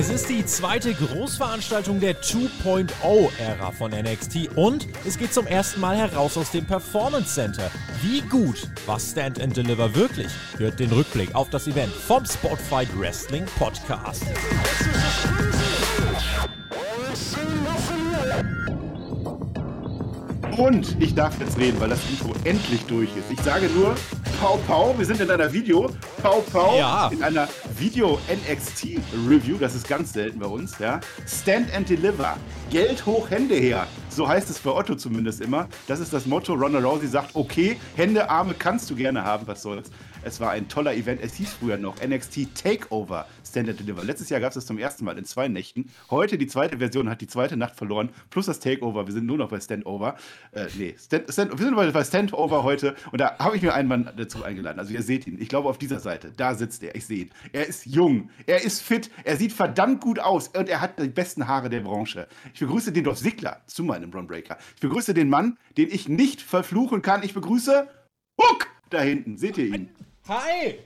Es ist die zweite Großveranstaltung der 2.0-Ära von NXT und es geht zum ersten Mal heraus aus dem Performance Center. Wie gut war Stand and Deliver wirklich? Hört den Rückblick auf das Event vom Spotfight Wrestling Podcast. Und ich darf jetzt reden, weil das Intro endlich durch ist. Ich sage nur, Pau Pau, wir sind in einer Video, Pau Pau, Ja. in einer Video NXT Review, das ist ganz selten bei uns, ja. Stand and Deliver, Geld hoch, Hände her. So heißt es bei Otto zumindest immer. Das ist das Motto. Ronda Rousey sagt, okay, Hände, Arme kannst du gerne haben, was soll's. Es war ein toller Event. Es hieß früher noch NXT Takeover Stand and Deliver. Letztes Jahr gab es das zum ersten Mal in zwei Nächten. Heute die zweite Version hat die zweite Nacht verloren, plus das Takeover. Wir sind nur noch bei Standover. Äh, nee, Stand, Stand, wir sind bei Standover heute und da habe ich mir einen Mann dazu eingeladen. Also ihr seht ihn. Ich glaube auf dieser Seite. Da sitzt er. Ich sehe ihn. Er ist jung. Er ist fit. Er sieht verdammt gut aus und er hat die besten Haare der Branche. Ich begrüße den Dolph Ziggler zu meinem Ron. Ich begrüße den Mann, den ich nicht verfluchen kann. Ich begrüße Hook da hinten. Seht ihr ihn? Hi!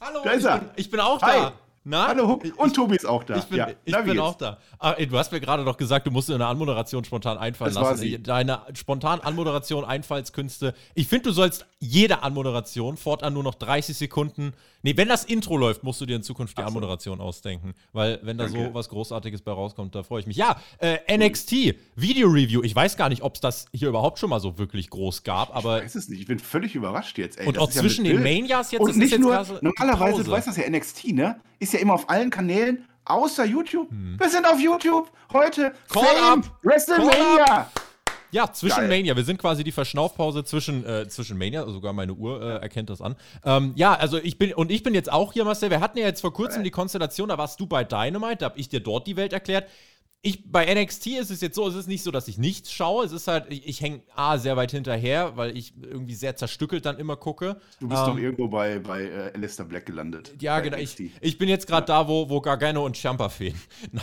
Hallo! Da ist ich er. Bin, ich bin auch Hi. da. Na? Hallo. Ich- Und Tobi ist auch da. Ich bin, ja. ich bin auch da. Ah, ey, du hast mir gerade doch gesagt, du musst dir eine Anmoderation spontan einfallen Das war lassen. sie. Deine spontan Anmoderation, Einfallskünste. Ich finde, du sollst jede Anmoderation fortan nur noch 30 Sekunden. Nee, wenn das Intro läuft, musst du dir in Zukunft die so. Anmoderation ausdenken. Weil, wenn da Danke. so was Großartiges bei rauskommt, da freue ich mich. Ja, äh, NXT, Video Review. Ich weiß gar nicht, ob es das hier überhaupt schon mal so wirklich groß gab, aber. Ich weiß es nicht. Ich bin völlig überrascht jetzt. Ey, Und Das auch ja zwischen mit den. Manias jetzt, Und nicht jetzt nur, normalerweise, du weißt das ja, NXT, ne? Ist ja immer auf allen Kanälen, außer YouTube. Hm. Wir sind auf YouTube. Heute Call Fame, up. WrestleMania. Ja, zwischen Geil. Mania. Wir sind quasi die Verschnaufpause zwischen, äh, zwischen Mania, sogar meine Uhr äh, erkennt das an. Ähm, ja, also ich bin, und ich bin jetzt auch hier, Marcel. Wir hatten ja jetzt vor kurzem die Konstellation, da warst du bei Dynamite, da habe ich dir dort die Welt erklärt. Ich, bei NXT ist es jetzt so, es ist nicht so, dass ich nichts schaue. Es ist halt, ich, ich hänge A, sehr weit hinterher, weil ich irgendwie sehr zerstückelt dann immer gucke. Du bist Ähm, doch irgendwo bei, bei äh, Alistair Black gelandet. ja, genau. NXT. Ich, ich bin jetzt gerade da, wo, wo Gargano und Ciampa fehlen. Nein.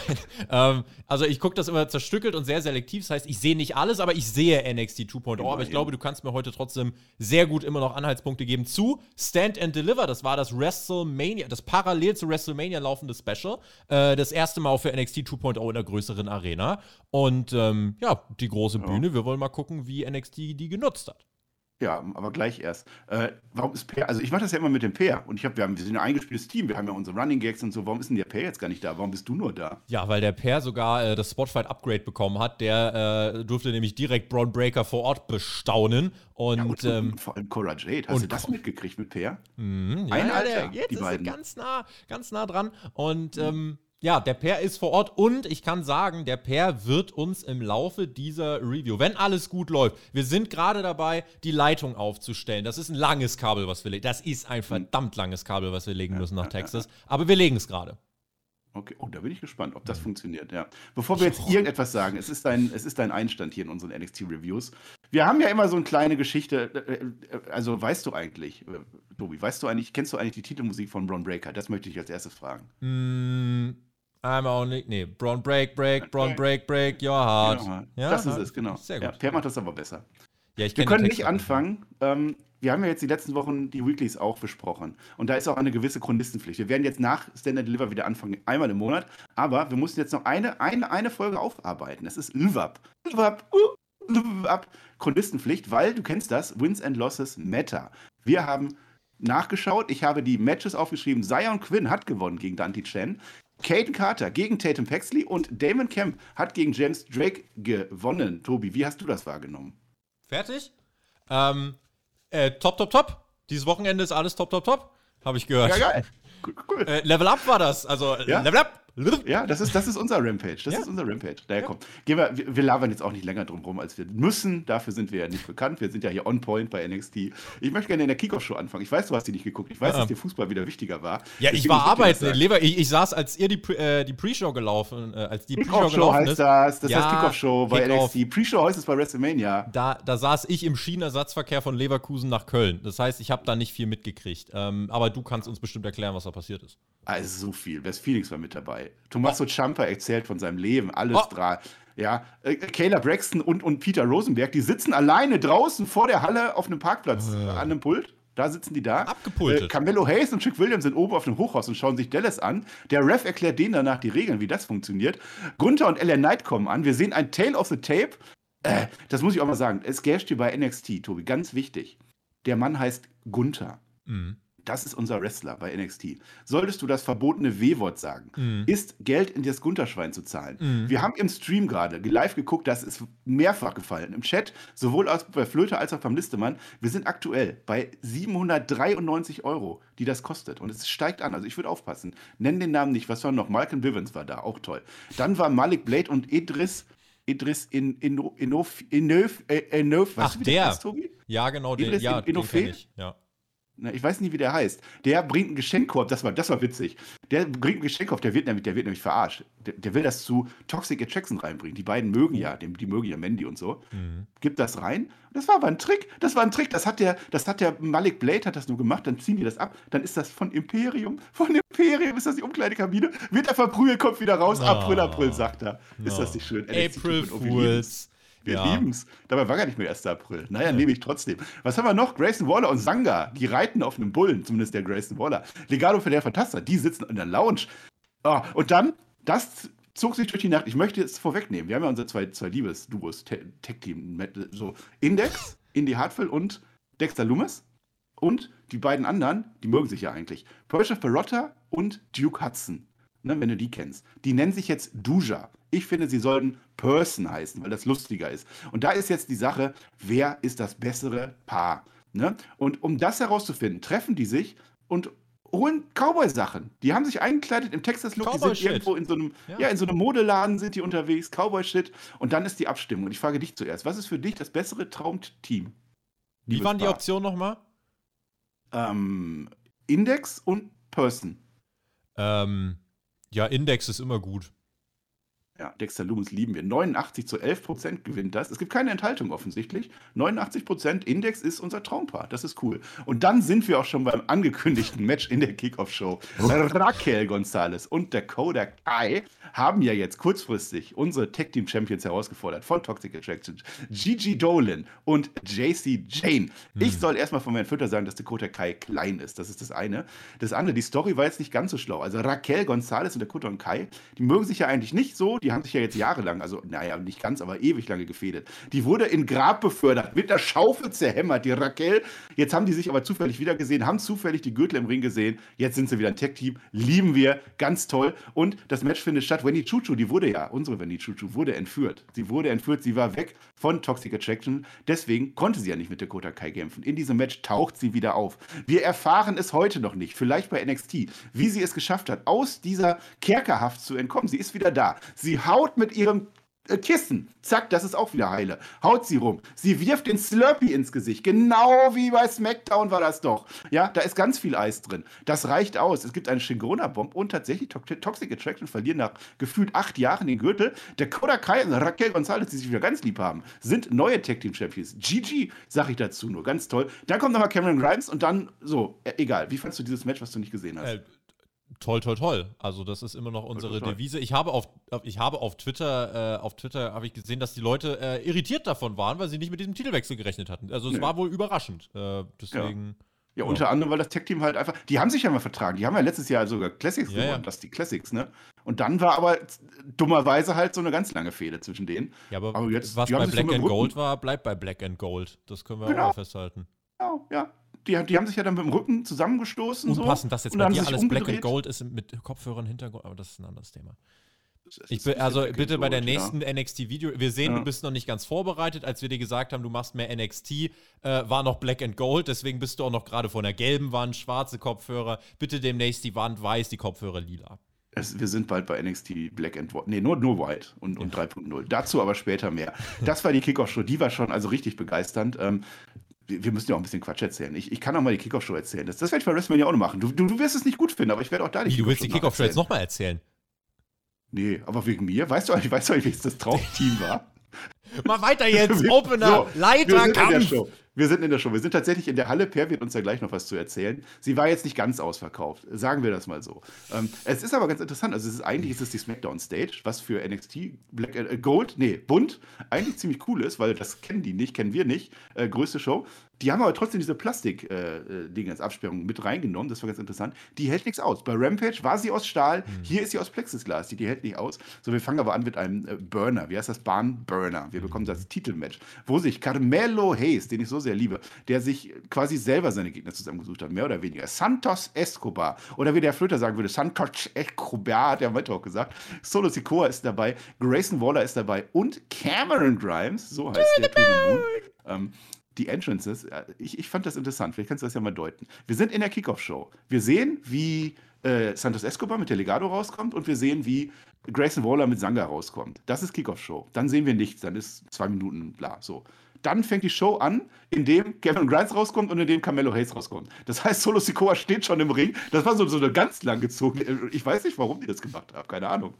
Ähm, also ich gucke das immer zerstückelt und sehr selektiv. Das heißt, ich sehe nicht alles, aber ich sehe NXT 2.0. Aber ich Immerhin. glaube, du kannst mir heute trotzdem sehr gut immer noch Anhaltspunkte geben zu Stand and Deliver. Das war das WrestleMania, das parallel zu WrestleMania laufende Special. Äh, das erste Mal auch für NXT 2.0 in der größeren Arena. Und ähm, ja, die große Bühne. Wir wollen mal gucken, wie NXT die genutzt hat. Ja, aber gleich erst. Äh, warum ist Per? Also ich mache das ja immer mit dem Per. Und ich hab, wir, haben, wir sind ein eingespieltes Team. Wir haben ja unsere Running Gags und so. Warum ist denn der Per jetzt gar nicht da? Warum bist du nur da? Ja, weil der Per sogar äh, das Spotfight Upgrade bekommen hat. Der äh, durfte nämlich direkt Braun Breaker vor Ort bestaunen. Und, Ja, und, ähm, und vor allem Cora Jade. Hast du das mitgekriegt mit Per? mhm, ein ja, Alter, der, jetzt die ist beiden. er ganz nah, ganz nah dran. Und ähm, ja, der Per ist vor Ort und ich kann sagen, der Per wird uns im Laufe dieser Review, wenn alles gut läuft, wir sind gerade dabei, die Leitung aufzustellen. Das ist ein langes Kabel, was wir legen. Das ist ein verdammt langes Kabel, was wir legen müssen nach Texas. Aber wir legen es gerade. Okay, oh, da bin ich gespannt, ob das funktioniert, ja. Bevor wir jetzt irgendetwas sagen, es ist dein, es ist dein Einstand hier in unseren NXT-Reviews. Wir haben ja immer so eine kleine Geschichte, äh, äh, also weißt du eigentlich, äh, Tobi, weißt du eigentlich, kennst du eigentlich die Titelmusik von Braun Breaker? Das möchte ich als erstes fragen. Mm, I'm only. Nee, Braun Break, Break, Braun Break, Break, your heart. Ja, das ist es, genau. Sehr Ja, gut. Per macht das aber besser. Ja, ich Wir können nicht anfangen. Ähm, wir haben ja jetzt die letzten Wochen die Weeklies auch besprochen. Und da ist auch eine gewisse Chronistenpflicht. Wir werden jetzt nach Standard Deliver wieder anfangen, einmal im Monat. Aber wir mussten jetzt noch eine, eine, eine Folge aufarbeiten. Das ist LVAP. LVAP. uh, LVAP. Chronistenpflicht, weil, du kennst das, Wins and Losses matter. Wir haben nachgeschaut. Ich habe die Matches aufgeschrieben. Zion Quinn hat gewonnen gegen Dante Chen. Caden Carter gegen Tatum Paxley und Damon Kemp hat gegen James Drake gewonnen. Tobi, wie hast du das wahrgenommen? Fertig? Ähm, äh, top, top, top. Dieses Wochenende ist alles top, top, top. Habe ich gehört. Ja, geil. Cool. Äh, Level Up war das. Also, Ja? Level Up. Ja, das ist, das ist unser Rampage. Das Ja. ist unser Rampage. Daher kommt. Gehen wir, wir, wir labern jetzt auch nicht länger drum rum, als wir müssen. Dafür sind wir ja nicht bekannt. Wir sind ja hier on point bei NXT. Ich möchte gerne in der Kickoff-Show anfangen. Ich weiß, du hast die nicht geguckt. Ich weiß, Ja. dass dir Fußball wieder wichtiger war. Ja, ich Deswegen war möchte arbeiten in. Lever. Ich, ich saß, als ihr die, äh, die Pre-Show gelaufen, äh, als die Pre-Show gelaufen heißt ist. das. Das Ja, heißt Kickoff-Show bei Kickoff. NXT. Pre-Show heißt es bei WrestleMania. Da, da saß ich im Schienenersatzverkehr von Leverkusen nach Köln. Das heißt, ich habe da nicht viel mitgekriegt. Ähm, aber du kannst uns bestimmt erklären, was da passiert ist. Also so viel. Wes Phoenix war mit dabei. Tommaso Ciampa erzählt von seinem Leben. Alles Oh. dran. Ja, äh, Kayla Braxton und, und Peter Rosenberg, die sitzen alleine draußen vor der Halle auf einem Parkplatz Äh. an einem Pult. Da sitzen die da. Abgepultet. Äh, Carmelo Hayes und Chick Williams sind oben auf dem Hochhaus und schauen sich Dallas an. Der Ref erklärt denen danach die Regeln, wie das funktioniert. Gunther und LA Knight kommen an. Wir sehen ein Tale of the Tape. Äh, das muss ich auch mal sagen. Es gasht hier bei NXT, Tobi. Ganz wichtig. Der Mann heißt Gunther. Mhm. Das ist unser Wrestler bei NXT. Solltest du das verbotene W-Wort sagen, mhm. ist Geld in das Gunterschwein zu zahlen. Mhm. Wir haben im Stream gerade live geguckt, das ist mehrfach gefallen. Im Chat, sowohl bei Flöte als auch beim Listemann. Wir sind aktuell bei 793 Euro, die das kostet. Und es steigt an. Also ich würde aufpassen. Nenn den Namen nicht. Was war noch? Malcolm Bivens war da, auch toll. Dann war Malik Blade und Idris. Idris in, in, Inof, Inof, äh, Inof, Ach, der. der heißt, Ja, genau, den, ja, in, den ich. Ja ich weiß nicht, wie der heißt. Der bringt einen Geschenkkorb, das war, das war witzig. Der bringt einen Geschenkkorb, der wird nämlich, der wird nämlich verarscht. Der, der will das zu Toxic Attraction reinbringen. Die beiden mögen ja, die, die mögen ja Mandy und so. Mhm. Gibt das rein. Das war aber ein Trick. Das war ein Trick. Das hat der, das hat der Malik Blade hat das nur gemacht. Dann ziehen die das ab. Dann ist das von Imperium. Von Imperium ist das die Umkleidekabine. Wird er verprügelt, kommt wieder raus. Oh. April, April, sagt er. Ist das nicht schön? April Fools. Wir ja. lieben es. Dabei war gar nicht mehr 1. April. Naja, ja. nehme ich trotzdem. Was haben wir noch? Grayson Waller und Sanga. Die reiten auf einem Bullen, zumindest der Grayson Waller. Legado für der Fantaster. Die sitzen in der Lounge. Oh, und dann, das zog sich durch die Nacht. Ich möchte es vorwegnehmen. Wir haben ja unsere zwei, zwei Liebes-Duos, Tech-Team. So Index, Indy Hartwell und Dexter Loomis. Und die beiden anderen, die mögen sich ja eigentlich. Persia Perotta und Duke Hudson. Ne, wenn du die kennst. Die nennen sich jetzt Duja. Ich finde, sie sollten Person heißen, weil das lustiger ist. Und da ist jetzt die Sache, wer ist das bessere Paar? Ne? Und um das herauszufinden, treffen die sich und holen Cowboy-Sachen. Die haben sich eingekleidet im Texas-Look, die sind irgendwo in so einem, ja. ja. in so einem Modeladen sind die unterwegs, Cowboy-Shit. Und dann ist die Abstimmung. Und ich frage dich zuerst, was ist für dich das bessere Traumteam? Wie waren die Optionen nochmal? Ähm, Index und Person. Ähm, ja, Index ist immer gut. Ja, Dexter Loomis lieben wir. 89 zu 11 Prozent gewinnt das. Es gibt keine Enthaltung offensichtlich. 89 Prozent Index ist unser Traumpaar. Das ist cool. Und dann sind wir auch schon beim angekündigten Match in der Kickoff-Show. Raquel Gonzalez und Dakota Kai haben ja jetzt kurzfristig unsere Tag Team Champions herausgefordert von Toxic Attraction. Gigi Dolan und JC Jane. Ich hm. soll erstmal von meinem Fütter sagen, dass Dakota Kai klein ist. Das ist das eine. Das andere, die Story war jetzt nicht ganz so schlau. Also Raquel Gonzalez und Dakota und Kai, die mögen sich ja eigentlich nicht so die haben sich ja jetzt jahrelang, also naja, nicht ganz, aber ewig lange gefädet. Die wurde in Grab befördert, mit der Schaufel zerhämmert, die Raquel. Jetzt haben die sich aber zufällig wieder gesehen, haben zufällig die Gürtel im Ring gesehen. Jetzt sind sie wieder ein Tech-Team, lieben wir, ganz toll. Und das Match findet statt. Wendy Chuchu, die wurde ja, unsere Wendy Chuchu, wurde entführt. Sie wurde entführt, sie war weg von Toxic Attraction. Deswegen konnte sie ja nicht mit Dakota Kai kämpfen. In diesem Match taucht sie wieder auf. Wir erfahren es heute noch nicht, vielleicht bei NXT, wie sie es geschafft hat, aus dieser Kerkerhaft zu entkommen. Sie ist wieder da. Sie haut mit ihrem äh, Kissen. Zack, das ist auch wieder heile. Haut sie rum. Sie wirft den Slurpee ins Gesicht. Genau wie bei SmackDown war das doch. Ja, da ist ganz viel Eis drin. Das reicht aus. Es gibt eine Shingona-Bomb und tatsächlich Toxic Attraction verlieren nach gefühlt acht Jahren den Gürtel. Der Koda Kai und Raquel Gonzalez, die sich wieder ganz lieb haben, sind neue Tag Team Champions. GG, sag ich dazu nur. Ganz toll. Dann kommt nochmal Cameron Grimes und dann so, äh, egal. Wie fandest du dieses Match, was du nicht gesehen hast? Äh, Toll, toll, toll. Also das ist immer noch unsere toll, Devise. Ich habe auf, ich habe auf Twitter, äh, auf Twitter habe ich gesehen, dass die Leute äh, irritiert davon waren, weil sie nicht mit diesem Titelwechsel gerechnet hatten. Also es nee. war wohl überraschend. Äh, deswegen. Ja. ja. unter anderem, weil das Tech-Team halt einfach, die haben sich ja mal vertragen. Die haben ja letztes Jahr sogar Classics ja, gewonnen, ja. das die Classics, ne? Und dann war aber dummerweise halt so eine ganz lange Fehde zwischen denen. Ja, aber, aber jetzt, was bei Black and Gold war, bleibt bei Black and Gold. Das können wir genau. auch mal festhalten. Genau, ja die, die haben sich ja dann mit dem Rücken zusammengestoßen. Unpassend, so, dass jetzt bei dir alles Black and Gold ist mit Kopfhörern, Hintergrund, aber das ist ein anderes Thema. Ich bin, also bitte bei der nächsten ja. NXT-Video, wir sehen, ja. du bist noch nicht ganz vorbereitet. Als wir dir gesagt haben, du machst mehr NXT, äh, war noch Black and Gold, deswegen bist du auch noch gerade von der gelben Wand, schwarze Kopfhörer. Bitte demnächst die Wand weiß, die Kopfhörer lila. Es, wir sind bald bei NXT Black and White. Nee, nur, nur White und, und 3.0. Dazu aber später mehr. Das war die Kickoff-Show, die war schon also richtig begeisternd. Ähm, wir müssen ja auch ein bisschen Quatsch erzählen. Ich, ich kann auch mal die Kickoff-Show erzählen. Das, das werde ich bei WrestleMania auch noch machen. Du, du, du wirst es nicht gut finden, aber ich werde auch da Wie, du willst die Kickoff-Show jetzt nochmal erzählen? Nee, aber wegen mir? Weißt du eigentlich, weißt du eigentlich, welches das Traumteam war? Mal weiter jetzt, Opener, so, Leiter, Kampf. Wir sind in der Show. Wir sind tatsächlich in der Halle. Per wird uns ja gleich noch was zu erzählen. Sie war jetzt nicht ganz ausverkauft, sagen wir das mal so. Ähm, es ist aber ganz interessant. Also es ist, eigentlich ist es die SmackDown Stage, was für NXT Black, äh, Gold, nee, bunt, eigentlich ziemlich cool ist, weil das kennen die nicht, kennen wir nicht. Äh, größte Show. Die haben aber trotzdem diese Plastik-Dinge äh, als Absperrung mit reingenommen. Das war ganz interessant. Die hält nichts aus. Bei Rampage war sie aus Stahl. Mhm. Hier ist sie aus Plexiglas. Die, die hält nicht aus. So, wir fangen aber an mit einem äh, Burner. Wie heißt das? Bahnburner. Wir bekommen das Titelmatch, wo sich Carmelo Hayes, den ich so sehr liebe, der sich quasi selber seine Gegner zusammengesucht hat, mehr oder weniger. Santos Escobar. Oder wie der Flöter sagen würde, Santos Escobar, hat er am auch gesagt. Solo Sikoa ist dabei. Grayson Waller ist dabei. Und Cameron Grimes, so heißt der. Ähm, die Entrances, ich, ich fand das interessant, vielleicht kannst du das ja mal deuten. Wir sind in der Kickoff-Show. Wir sehen, wie äh, Santos Escobar mit der Legado rauskommt und wir sehen, wie Grayson Waller mit Sanga rauskommt. Das ist Kickoff-Show. Dann sehen wir nichts, dann ist zwei Minuten bla, so. Dann fängt die Show an, indem Kevin Grimes rauskommt und indem Carmelo Hayes rauskommt. Das heißt, Solo Sikoa steht schon im Ring. Das war so, so eine ganz lang gezogene. Ich weiß nicht, warum die das gemacht haben. Keine Ahnung.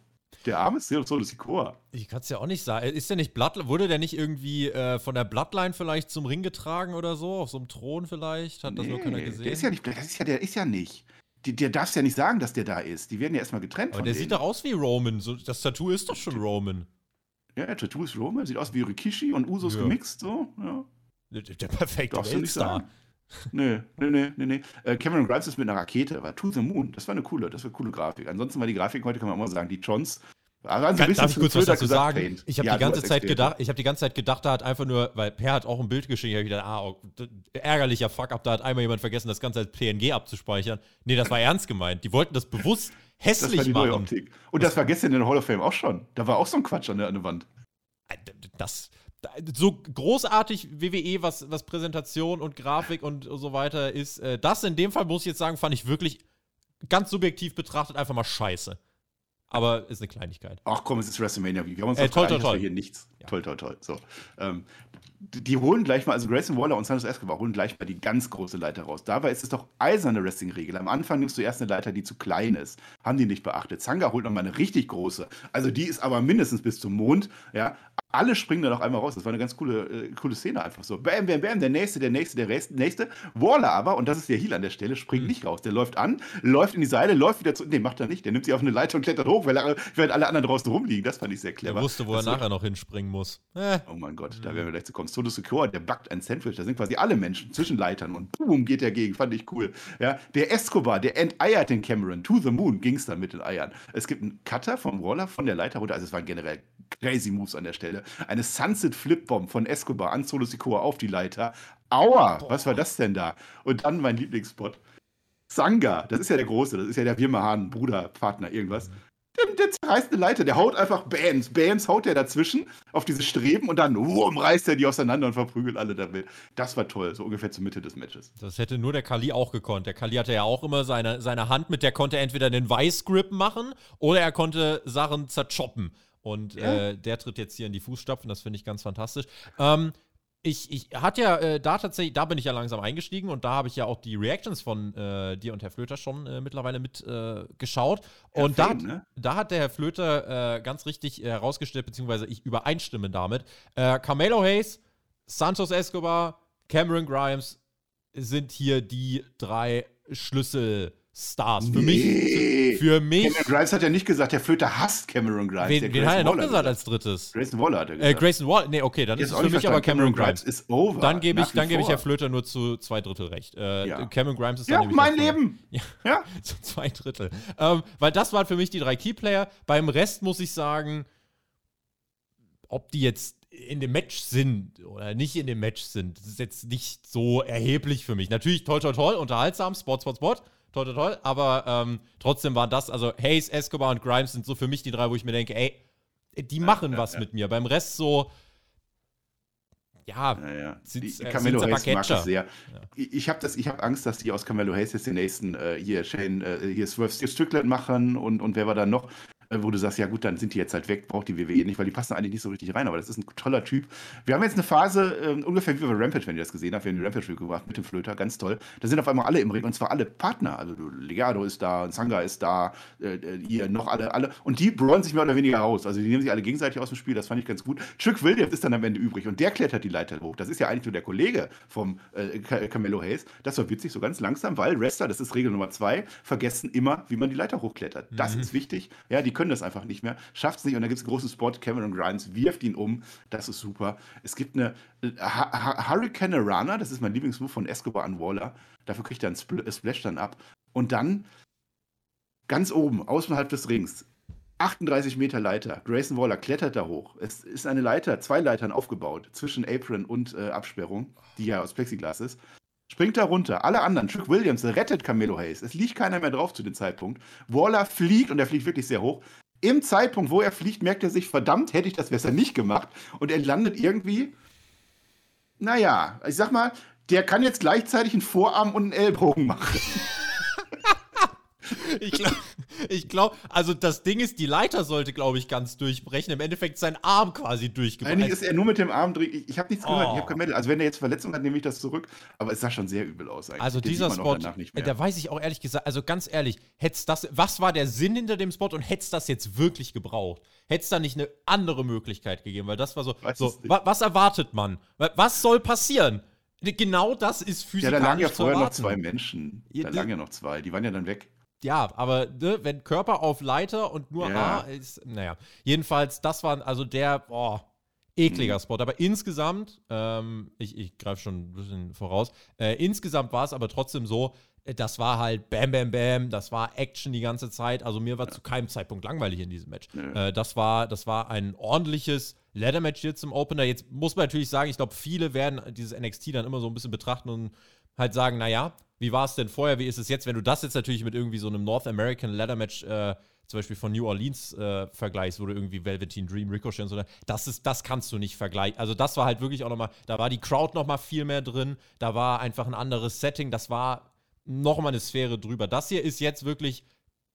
Der arme Solo Sikoa. Ich kann es ja auch nicht sagen. Ist der nicht Blood, wurde der nicht irgendwie äh, von der Bloodline vielleicht zum Ring getragen oder so? Auf so einem Thron vielleicht? Hat das nee, nur keiner gesehen? Der ist ja nicht, das ist ja, der ist ja nicht. Die, der darf ja nicht sagen, dass der da ist. Die werden ja erstmal getrennt. Aber der denen. sieht doch aus wie Roman. So, das Tattoo ist doch schon Roman. Ja, der Tattoo ist Roman. Sieht aus wie Rikishi und Usos ja. gemixt. So. Ja. Der, der perfekte Weltstar. Nee, nee, nee, nee, nee. Äh, Cameron Grimes ist mit einer Rakete, war To the Moon. Das war eine coole, das war eine coole Grafik. Ansonsten war die Grafik heute, kann man auch mal sagen, die Johns also Darf ich kurz was dazu sagen? Ich habe ja, die ganze Zeit gedacht, ich habe die ganze Zeit gedacht, da hat einfach nur, weil Per hat auch ein Bild geschickt, ich habe gedacht, ah, ärgerlicher Fuck-up, da hat einmal jemand vergessen, das Ganze als PNG abzuspeichern. Nee, das war ernst gemeint. Die wollten das bewusst hässlich das war die machen. Und das war gestern in der Hall of Fame auch schon. Da war auch so ein Quatsch an der, an der Wand. Äh, das, so großartig WWE, was, was Präsentation und Grafik und so weiter ist, äh, das in dem Fall, muss ich jetzt sagen, fand ich wirklich ganz subjektiv betrachtet einfach mal scheiße aber ist eine Kleinigkeit. Ach komm, es ist WrestleMania. Wir haben uns äh, toll, toll, toll. hier nichts. Ja. Toll, toll, toll. So, ähm, die holen gleich mal, also Grayson Waller und Santos Escobar holen gleich mal die ganz große Leiter raus. Dabei ist es doch eiserne Wrestling-Regel. Am Anfang nimmst du erst eine Leiter, die zu klein ist. Haben die nicht beachtet. Zanga holt noch mal eine richtig große. Also die ist aber mindestens bis zum Mond. Ja, alle springen da noch einmal raus. Das war eine ganz coole, äh, coole Szene einfach so. Bam, bam, bam, der nächste, der nächste, der nächste. Waller aber, und das ist der Heal an der Stelle, springt mhm. nicht raus. Der läuft an, läuft in die Seile, läuft wieder zu. Nee, macht er nicht. Der nimmt sie auf eine Leiter und klettert hoch, weil während alle anderen draußen rumliegen. Das fand ich sehr clever. Er wusste, wo das er nachher noch hinspringen muss. Äh. Oh mein Gott, da werden wir gleich zu kommen. Solo Secure, der backt ein Sandwich. Da sind quasi alle Menschen zwischen Leitern und boom, geht er gegen. Fand ich cool. Ja, der Escobar, der enteiert den Cameron. To the Moon ging es dann mit den Eiern. Es gibt einen Cutter vom Waller von der Leiter runter. Also es waren generell crazy Moves an der Stelle. Eine Sunset Flipbomb von Escobar an Solo Sikoa auf die Leiter. Aua, Boah. was war das denn da? Und dann mein Lieblingsspot. Sanga, das ist ja der Große, das ist ja der Wirmahan, Bruder, Partner, irgendwas. Der, zerreißt eine Leiter, der haut einfach Bams, Bams haut der dazwischen auf diese Streben und dann wumm, reißt er die auseinander und verprügelt alle damit. Das war toll, so ungefähr zur Mitte des Matches. Das hätte nur der Kali auch gekonnt. Der Kali hatte ja auch immer seine, seine Hand, mit der konnte er entweder einen Weißgrip machen oder er konnte Sachen zerchoppen. Und ja. äh, der tritt jetzt hier in die Fußstapfen, das finde ich ganz fantastisch. Ähm, ich, ich hatte ja äh, da tatsächlich, da bin ich ja langsam eingestiegen und da habe ich ja auch die Reactions von äh, dir und Herr Flöter schon äh, mittlerweile mit äh, geschaut. Und ja, da, ne? da hat der Herr Flöter äh, ganz richtig herausgestellt, beziehungsweise ich übereinstimme damit. Carmelo Hayes, Santos Escobar, Cameron Grimes sind hier die drei Schlüssel. Stars. Für nee. Für mich. Cameron Grimes hat ja nicht gesagt, der Flöter hasst Cameron Grimes. Wen, wen hat er noch gesagt, gesagt, als drittes? Grayson Waller hat er äh, gesagt. Äh, Grayson Waller, nee, okay, dann Jetzt ist es für mich aber Cameron, Cameron Grimes. ist over. Dann gebe ich, dann gebe ich Herr Flöter nur zu zwei Drittel recht. Äh, ja. Cameron Grimes ist dann Ja, mein Leben. Ja, ja. zu zwei Drittel. Ähm, weil das waren für mich die drei Keyplayer. Beim Rest muss ich sagen, ob die jetzt in dem Match sind oder nicht in dem Match sind, das ist jetzt nicht so erheblich für mich. Natürlich toll, toll, toll, unterhaltsam, Spot, Spot, Spot toll, toll, toll. Aber ähm, trotzdem waren das, also Hayes, Escobar und Grimes sind so für mich die drei, wo ich mir denke, ey, die machen ja, was ja. mit mir. Beim Rest so, ja, ja, ja. Sind, die, äh, Camelo Hayes mag ich sehr. Ja. Ich habe hab Angst, dass die aus Camelo Hayes jetzt den nächsten äh, hier Shane, äh, hier Swerve Strickland machen und, und wer war da noch? Äh, wo du sagst, ja gut, dann sind die jetzt halt weg, braucht die WWE nicht, weil die passen eigentlich nicht so richtig rein, aber das ist ein toller Typ. Wir haben jetzt eine Phase, äh, ungefähr wie bei Rampage, wenn ihr das gesehen habt, wir haben die Rampage gebracht mit dem Flöter, ganz toll. Da sind auf einmal alle im Ring und zwar alle Partner, also Legado ist da, Sanga ist da, äh, äh, hier noch alle, alle und die brawlen sich mehr oder weniger raus, also die nehmen sich alle gegenseitig aus dem Spiel, das fand ich ganz gut. Trick Williams ist dann am Ende übrig und der klettert die Leiter hoch, das ist ja eigentlich nur der Kollege vom äh, Camelo Hayes, das war witzig, so ganz langsam, weil Wrestler, das ist Regel Nummer zwei, vergessen immer, wie man die Leiter hochklettert. Das mhm. ist wichtig, ja, die können können das einfach nicht mehr, schafft es nicht und dann gibt es einen großen Spot, Cameron Grimes wirft ihn um, das ist super. Es gibt eine äh, Hurricane Runner, das ist mein Lieblingsmove von Escobar an Waller, dafür kriegt er einen Spl Splash dann ab und dann ganz oben, außerhalb des Rings, 38 Meter Leiter. Grayson Waller klettert da hoch. Es ist eine Leiter, zwei Leitern aufgebaut zwischen Apron und äh, Absperrung, die ja aus Plexiglas ist. Springt da runter. Alle anderen, Trick Williams rettet Camelo Hayes. Es liegt keiner mehr drauf zu dem Zeitpunkt. Waller fliegt und er fliegt wirklich sehr hoch. Im Zeitpunkt, wo er fliegt, merkt er sich, verdammt, hätte ich das besser nicht gemacht. Und er landet irgendwie, naja, ich sag mal, der kann jetzt gleichzeitig einen Vorarm und einen Ellbogen machen. ich glaube, glaub, also das Ding ist, die Leiter sollte, glaube ich, ganz durchbrechen. Im Endeffekt sein Arm quasi durchgebrochen. Eigentlich ist er nur mit dem Arm durch. Ich, ich habe nichts gehört, oh. ich habe kein Medal. Also wenn er jetzt Verletzung hat, nehme ich das zurück. Aber es sah schon sehr übel aus eigentlich. Also Den dieser Spot, da weiß ich auch ehrlich gesagt, also ganz ehrlich, hätt's das, was war der Sinn hinter dem Spot und hätte es das jetzt wirklich gebraucht? Hätte es da nicht eine andere Möglichkeit gegeben? Weil das war so, so wa was erwartet man? Was soll passieren? Genau das ist physikalisch Ja, da lagen ja vorher noch zwei Menschen. Da lagen ja noch zwei. Die waren ja dann weg ja, aber ne, wenn Körper auf Leiter und nur ja. A ist, naja. Jedenfalls, das war also der, boah, ekliger mhm. Spot. Aber insgesamt, ähm, ich, ich greife schon ein bisschen voraus, äh, insgesamt war es aber trotzdem so, äh, das war halt Bam, Bam, Bam, das war Action die ganze Zeit. Also mir war ja. zu keinem Zeitpunkt langweilig in diesem Match. Ja. Äh, das, war, das war ein ordentliches Ladder-Match hier zum Opener. Jetzt muss man natürlich sagen, ich glaube, viele werden dieses NXT dann immer so ein bisschen betrachten und halt sagen, naja, wie war es denn vorher, wie ist es jetzt, wenn du das jetzt natürlich mit irgendwie so einem North American Ladder Match äh, zum Beispiel von New Orleans äh, vergleichst, wo du irgendwie Velveteen Dream, Ricochet und so, das ist, das kannst du nicht vergleichen. Also das war halt wirklich auch nochmal, da war die Crowd nochmal viel mehr drin, da war einfach ein anderes Setting, das war nochmal eine Sphäre drüber. Das hier ist jetzt wirklich,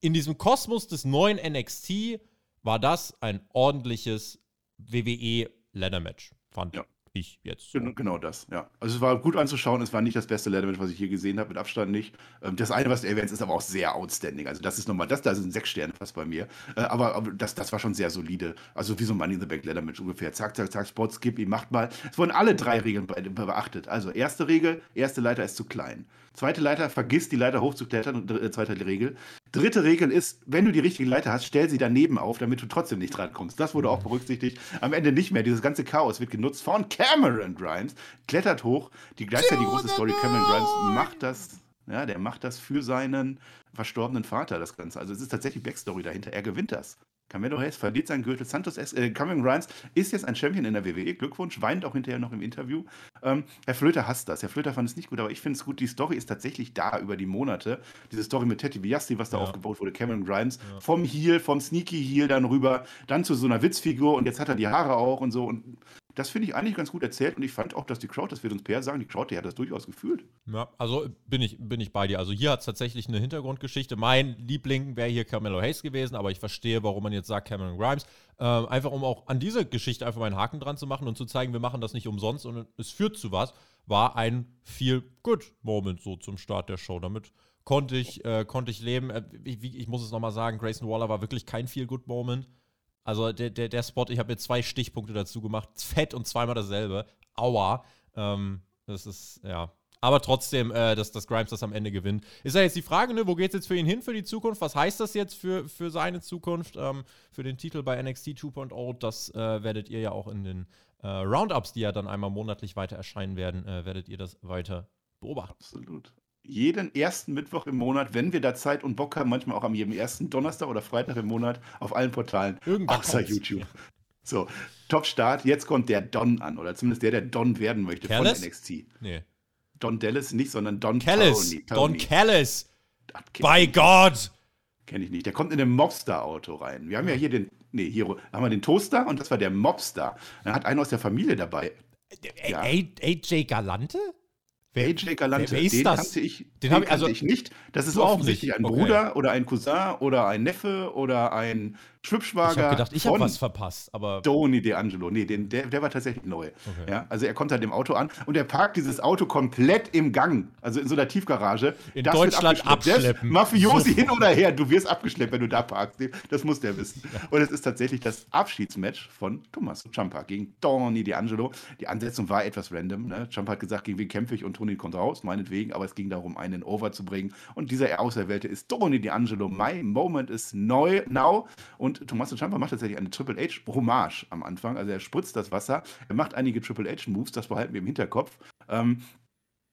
in diesem Kosmos des neuen NXT, war das ein ordentliches WWE Ladder Match, fand ja ich jetzt. So. Genau das, ja. Also es war gut anzuschauen, es war nicht das beste Leathermatch, was ich hier gesehen habe, mit Abstand nicht. Ähm, das eine, was du erwähnst, ist aber auch sehr outstanding. Also das ist nochmal, das da sind sechs Sterne fast bei mir. Äh, aber, aber das, das war schon sehr solide. Also wie so ein Money in the Bank Leathermatch ungefähr. Zack, zack, zack, Spot, skip, ihm macht mal. Es wurden alle drei Regeln beachtet. Also erste Regel, erste Leiter ist zu klein. Zweite Leiter, vergiss die Leiter hochzuklettern. Und äh, zweite Regel. Dritte Regel ist, wenn du die richtige Leiter hast, stell sie daneben auf, damit du trotzdem nicht drankommst. Das wurde auch berücksichtigt. Am Ende nicht mehr. Dieses ganze Chaos wird genutzt von Cameron Grimes. Klettert hoch. Die gleichzeitig die große Story. Cameron Grimes macht das. Ja, der macht das für seinen verstorbenen Vater, das Ganze. Also es ist tatsächlich Backstory dahinter. Er gewinnt das. Camelo Hayes verliert seinen Gürtel. Santos, äh, Cameron Grimes ist jetzt ein Champion in der WWE. Glückwunsch, weint auch hinterher noch im Interview. Ähm, Herr Flöter hasst das. Herr Flöter fand es nicht gut, aber ich finde es gut. Die Story ist tatsächlich da über die Monate. Diese Story mit Teddy Biasti, was da ja. aufgebaut wurde. Cameron Grimes ja. vom Heel, vom Sneaky Heel dann rüber, dann zu so einer Witzfigur und jetzt hat er die Haare auch und so. Und das finde ich eigentlich ganz gut erzählt und ich fand auch, dass die Crowd, das wird uns Per sagen, die Crowd, die hat das durchaus gefühlt. Ja, also bin ich, bin ich bei dir. Also hier hat es tatsächlich eine Hintergrundgeschichte. Mein Liebling wäre hier Carmelo Hayes gewesen, aber ich verstehe, warum man jetzt sagt Cameron Grimes. Ähm, einfach um auch an diese Geschichte einfach mal einen Haken dran zu machen und zu zeigen, wir machen das nicht umsonst und es führt zu was, war ein viel good Moment so zum Start der Show. Damit konnte ich, äh, konnte ich leben. Äh, ich, ich, muss es nochmal sagen, Grayson Waller war wirklich kein Feel Good Moment. Also der, der, der Spot, ich habe mir zwei Stichpunkte dazu gemacht. Fett und zweimal dasselbe. Aua. Ähm, das ist, ja. Aber trotzdem, äh, dass, dass Grimes das am Ende gewinnt. Ist ja jetzt die Frage, ne, wo geht es jetzt für ihn hin für die Zukunft? Was heißt das jetzt für, für seine Zukunft, ähm, für den Titel bei NXT 2.0? Das äh, werdet ihr ja auch in den äh, Roundups, die ja dann einmal monatlich weiter erscheinen werden, äh, werdet ihr das weiter beobachten. Absolut jeden ersten Mittwoch im Monat, wenn wir da Zeit und Bock haben, manchmal auch am jedem ersten Donnerstag oder Freitag im Monat auf allen Portalen, Irgendwann außer YouTube. So, Top-Start, jetzt kommt der Don an, oder zumindest der, der Don werden möchte Callis? von NXT. Nee. Don Dallas nicht, sondern Don Callis. Tony, Don Callis. Bei Gott! Kenne ich nicht. Der kommt in ein Mobster-Auto rein. Wir haben ja hier den, nee, hier haben wir den Toaster und das war der Mobster. Dann hat einer aus der Familie dabei. Ja. AJ Galante? AJ Galante, wer, den das? kannte ich, den, den also, ich nicht. Das ist offensichtlich ein okay. Bruder oder ein Cousin oder ein Neffe oder ein Schwibschwager. Ich habe gedacht, ich habe was verpasst, aber. Tony D'Angelo. Nee, den, der, der war tatsächlich neu. Okay. Ja, also er kommt halt im Auto an und er parkt dieses Auto komplett im Gang, also in so einer Tiefgarage. In das Deutschland abschleppen. Mafiosi hin oder her, du wirst abgeschleppt, wenn du da parkst. Das muss der wissen. Ja. Und es ist tatsächlich das Abschiedsmatch von Thomas Ciampa gegen Tony D'Angelo. Die Ansetzung war etwas random. Ne? Ciampa hat gesagt, gegen wen kämpfe ich und Tony kommt raus, meinetwegen, aber es ging darum, ein einen Over zu bringen. Und dieser Auserwählte ist Tony D'Angelo. My Moment is neu, now. Und Tommaso Ciampa macht tatsächlich eine Triple H-Hommage am Anfang. Also er spritzt das Wasser, er macht einige Triple H-Moves, das behalten wir im Hinterkopf. Ähm,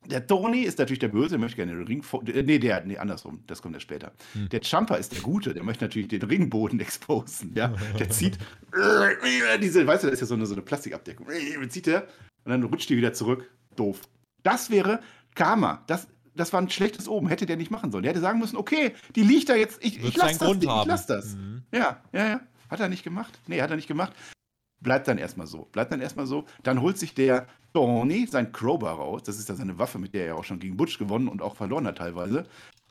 der Tony ist natürlich der Böse, der möchte gerne den Ring. Äh, nee, der, nee, andersrum, das kommt ja später. Hm. Der Jumper ist der Gute, der möchte natürlich den Ringboden exposen. Ja? Der zieht diese, weißt du, das ist ja so eine, so eine Plastikabdeckung. Zieht er und dann rutscht die wieder zurück. Doof. Das wäre Karma. Das, das war ein schlechtes Oben. Hätte der nicht machen sollen. Der hätte sagen müssen: Okay, die liegt da jetzt. Ich, ich lasse das. ich lass das. Mhm. Ja, ja, ja. Hat er nicht gemacht? Nee, hat er nicht gemacht. Bleibt dann erstmal so. Bleibt dann erstmal so. Dann holt sich der Tony sein Crowbar raus. Das ist ja seine Waffe, mit der er auch schon gegen Butch gewonnen und auch verloren hat teilweise.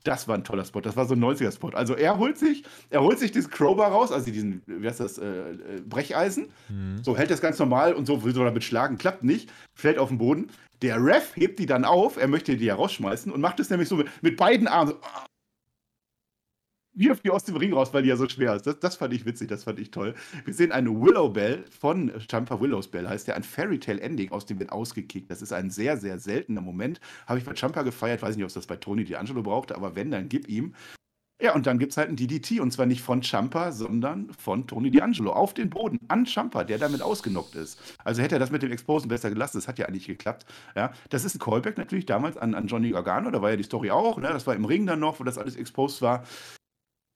Das war ein toller Spot. Das war so ein 90er-Spot. Also er holt sich, er holt sich diesen Crowbar raus, also diesen, wie heißt das, äh, äh, Brecheisen. Mhm. So hält das ganz normal und so will so damit schlagen. Klappt nicht, fällt auf den Boden. Der Ref hebt die dann auf, er möchte die ja rausschmeißen und macht es nämlich so mit, mit beiden Armen. Wirft die aus dem Ring raus, weil die ja so schwer ist. Das, das fand ich witzig, das fand ich toll. Wir sehen eine Willow Bell von Champa Willows Bell, heißt der, ein Fairy Tale Ending, aus dem wird ausgekickt. Das ist ein sehr, sehr seltener Moment. Habe ich bei Champa gefeiert, weiß nicht, ob es das bei Tony D'Angelo brauchte, aber wenn, dann gib ihm. Ja, und dann gibt es halt ein DDT und zwar nicht von Champa, sondern von Tony D'Angelo auf den Boden an Champa, der damit ausgenockt ist. Also hätte er das mit dem Exposen besser gelassen, das hat ja eigentlich geklappt. Ja, das ist ein Callback natürlich damals an, an Johnny Gargano, da war ja die Story auch, ne? das war im Ring dann noch, wo das alles exposed war.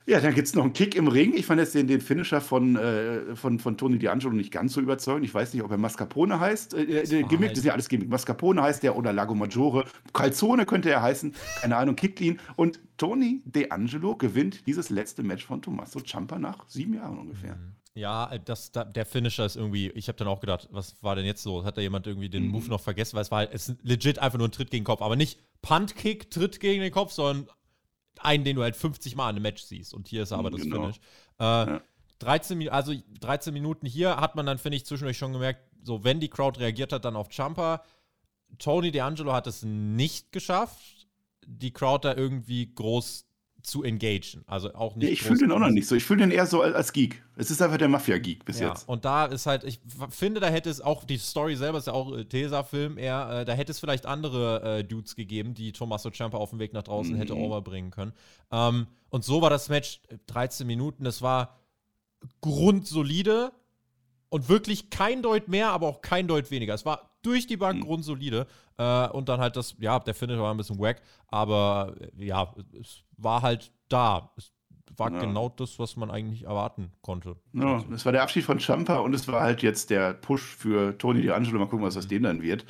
Ja, dann gibt es noch einen Kick im Ring. Ich fand jetzt den, den Finisher von, äh, von, von Tony D'Angelo nicht ganz so überzeugend. Ich weiß nicht, ob er Mascarpone heißt. Äh, äh, Gimmick, das ist ja alles Gimmick. Mascarpone heißt der oder Lago Maggiore. Calzone könnte er heißen. Keine Ahnung, kickt ihn. Und Tony D'Angelo gewinnt dieses letzte Match von Tommaso Ciampa nach sieben Jahren ungefähr. Mhm. Ja, das, der Finisher ist irgendwie, ich habe dann auch gedacht, was war denn jetzt so? Hat da jemand irgendwie den mhm. Move noch vergessen? Weil es war es legit einfach nur ein Tritt gegen den Kopf. Aber nicht Punt-Kick, Tritt gegen den Kopf, sondern einen, den du halt 50 Mal in einem Match siehst. Und hier ist aber das genau. Finish. Äh, ja. 13, also 13 Minuten hier hat man dann, finde ich, zwischendurch schon gemerkt, so wenn die Crowd reagiert hat, dann auf Jumper. Tony D'Angelo hat es nicht geschafft, die Crowd da irgendwie groß zu engagen. Also auch nicht. Nee, ich fühle den auch noch nicht so. Ich fühle den eher so als Geek. Es ist einfach der Mafia-Geek bis ja, jetzt. Und da ist halt, ich finde, da hätte es auch, die Story selber ist ja auch äh, Tesa-Film eher, äh, da hätte es vielleicht andere äh, Dudes gegeben, die Tommaso Ciampa auf dem Weg nach draußen mhm. hätte overbringen können. Ähm, und so war das Match 13 äh, Minuten. Das war grundsolide und wirklich kein Deut mehr, aber auch kein Deut weniger. Es war durch die Bank mhm. grundsolide. Äh, und dann halt das, ja, der Finish war ein bisschen wack, aber äh, ja, es war halt da. Es war ja. genau das, was man eigentlich erwarten konnte. Ja, es war der Abschied von Champa und es war halt jetzt der Push für Tony D'Angelo. Mal gucken, was aus mhm. dem dann wird.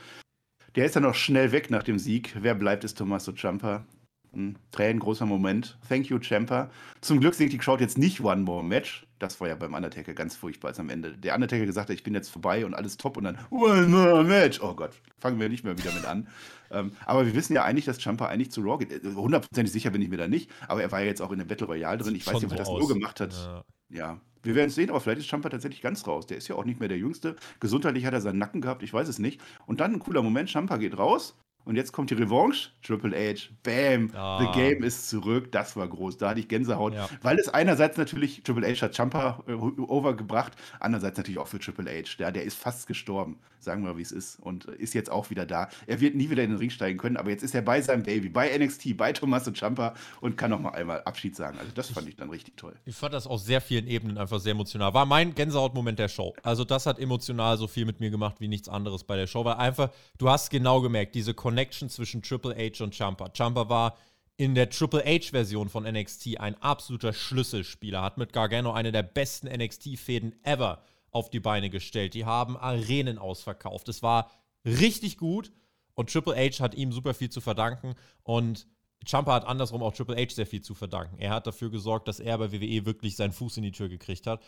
Der ist dann auch schnell weg nach dem Sieg. Wer bleibt, ist Tommaso Ciampa. Hm, Tränen, großer Moment. Thank you, Champa. Zum Glück singt die Crowd jetzt nicht One More Match. Das war ja beim Undertaker ganz furchtbar, als am Ende der Undertaker gesagt hat, ich bin jetzt vorbei und alles top und dann One More Match. Oh Gott, fangen wir nicht mehr wieder mit an. ähm, aber wir wissen ja eigentlich, dass Champa eigentlich zu Raw geht. Äh, hundertprozentig sicher bin ich mir da nicht, aber er war ja jetzt auch in der Battle Royale drin. Ich weiß nicht, ob er das nur gemacht hat. Ja. ja. Wir werden es sehen, aber vielleicht ist Champa tatsächlich ganz raus. Der ist ja auch nicht mehr der Jüngste. Gesundheitlich hat er seinen Nacken gehabt, ich weiß es nicht. Und dann ein cooler Moment, Champa geht raus, und jetzt kommt die Revanche. Triple H, bam, ah. the game ist zurück. Das war groß. Da hatte ich Gänsehaut. Ja. Weil es einerseits natürlich, Triple H hat Champa äh, overgebracht, andererseits natürlich auch für Triple H. Der, der ist fast gestorben, sagen wir, wie es ist. Und ist jetzt auch wieder da. Er wird nie wieder in den Ring steigen können, aber jetzt ist er bei seinem Baby, bei NXT, bei Thomas und Champa und kann noch mal einmal Abschied sagen. Also das fand ich dann richtig toll. Ich fand das auf sehr vielen Ebenen einfach sehr emotional. War mein Gänsehautmoment der Show. Also das hat emotional so viel mit mir gemacht wie nichts anderes bei der Show, weil einfach, du hast genau gemerkt, diese Connection Connection zwischen Triple H und Champa. Champa war in der Triple H-Version von NXT ein absoluter Schlüsselspieler, hat mit Gargano eine der besten NXT-Fäden ever auf die Beine gestellt. Die haben Arenen ausverkauft. Es war richtig gut und Triple H hat ihm super viel zu verdanken und Champa hat andersrum auch Triple H sehr viel zu verdanken. Er hat dafür gesorgt, dass er bei WWE wirklich seinen Fuß in die Tür gekriegt hat.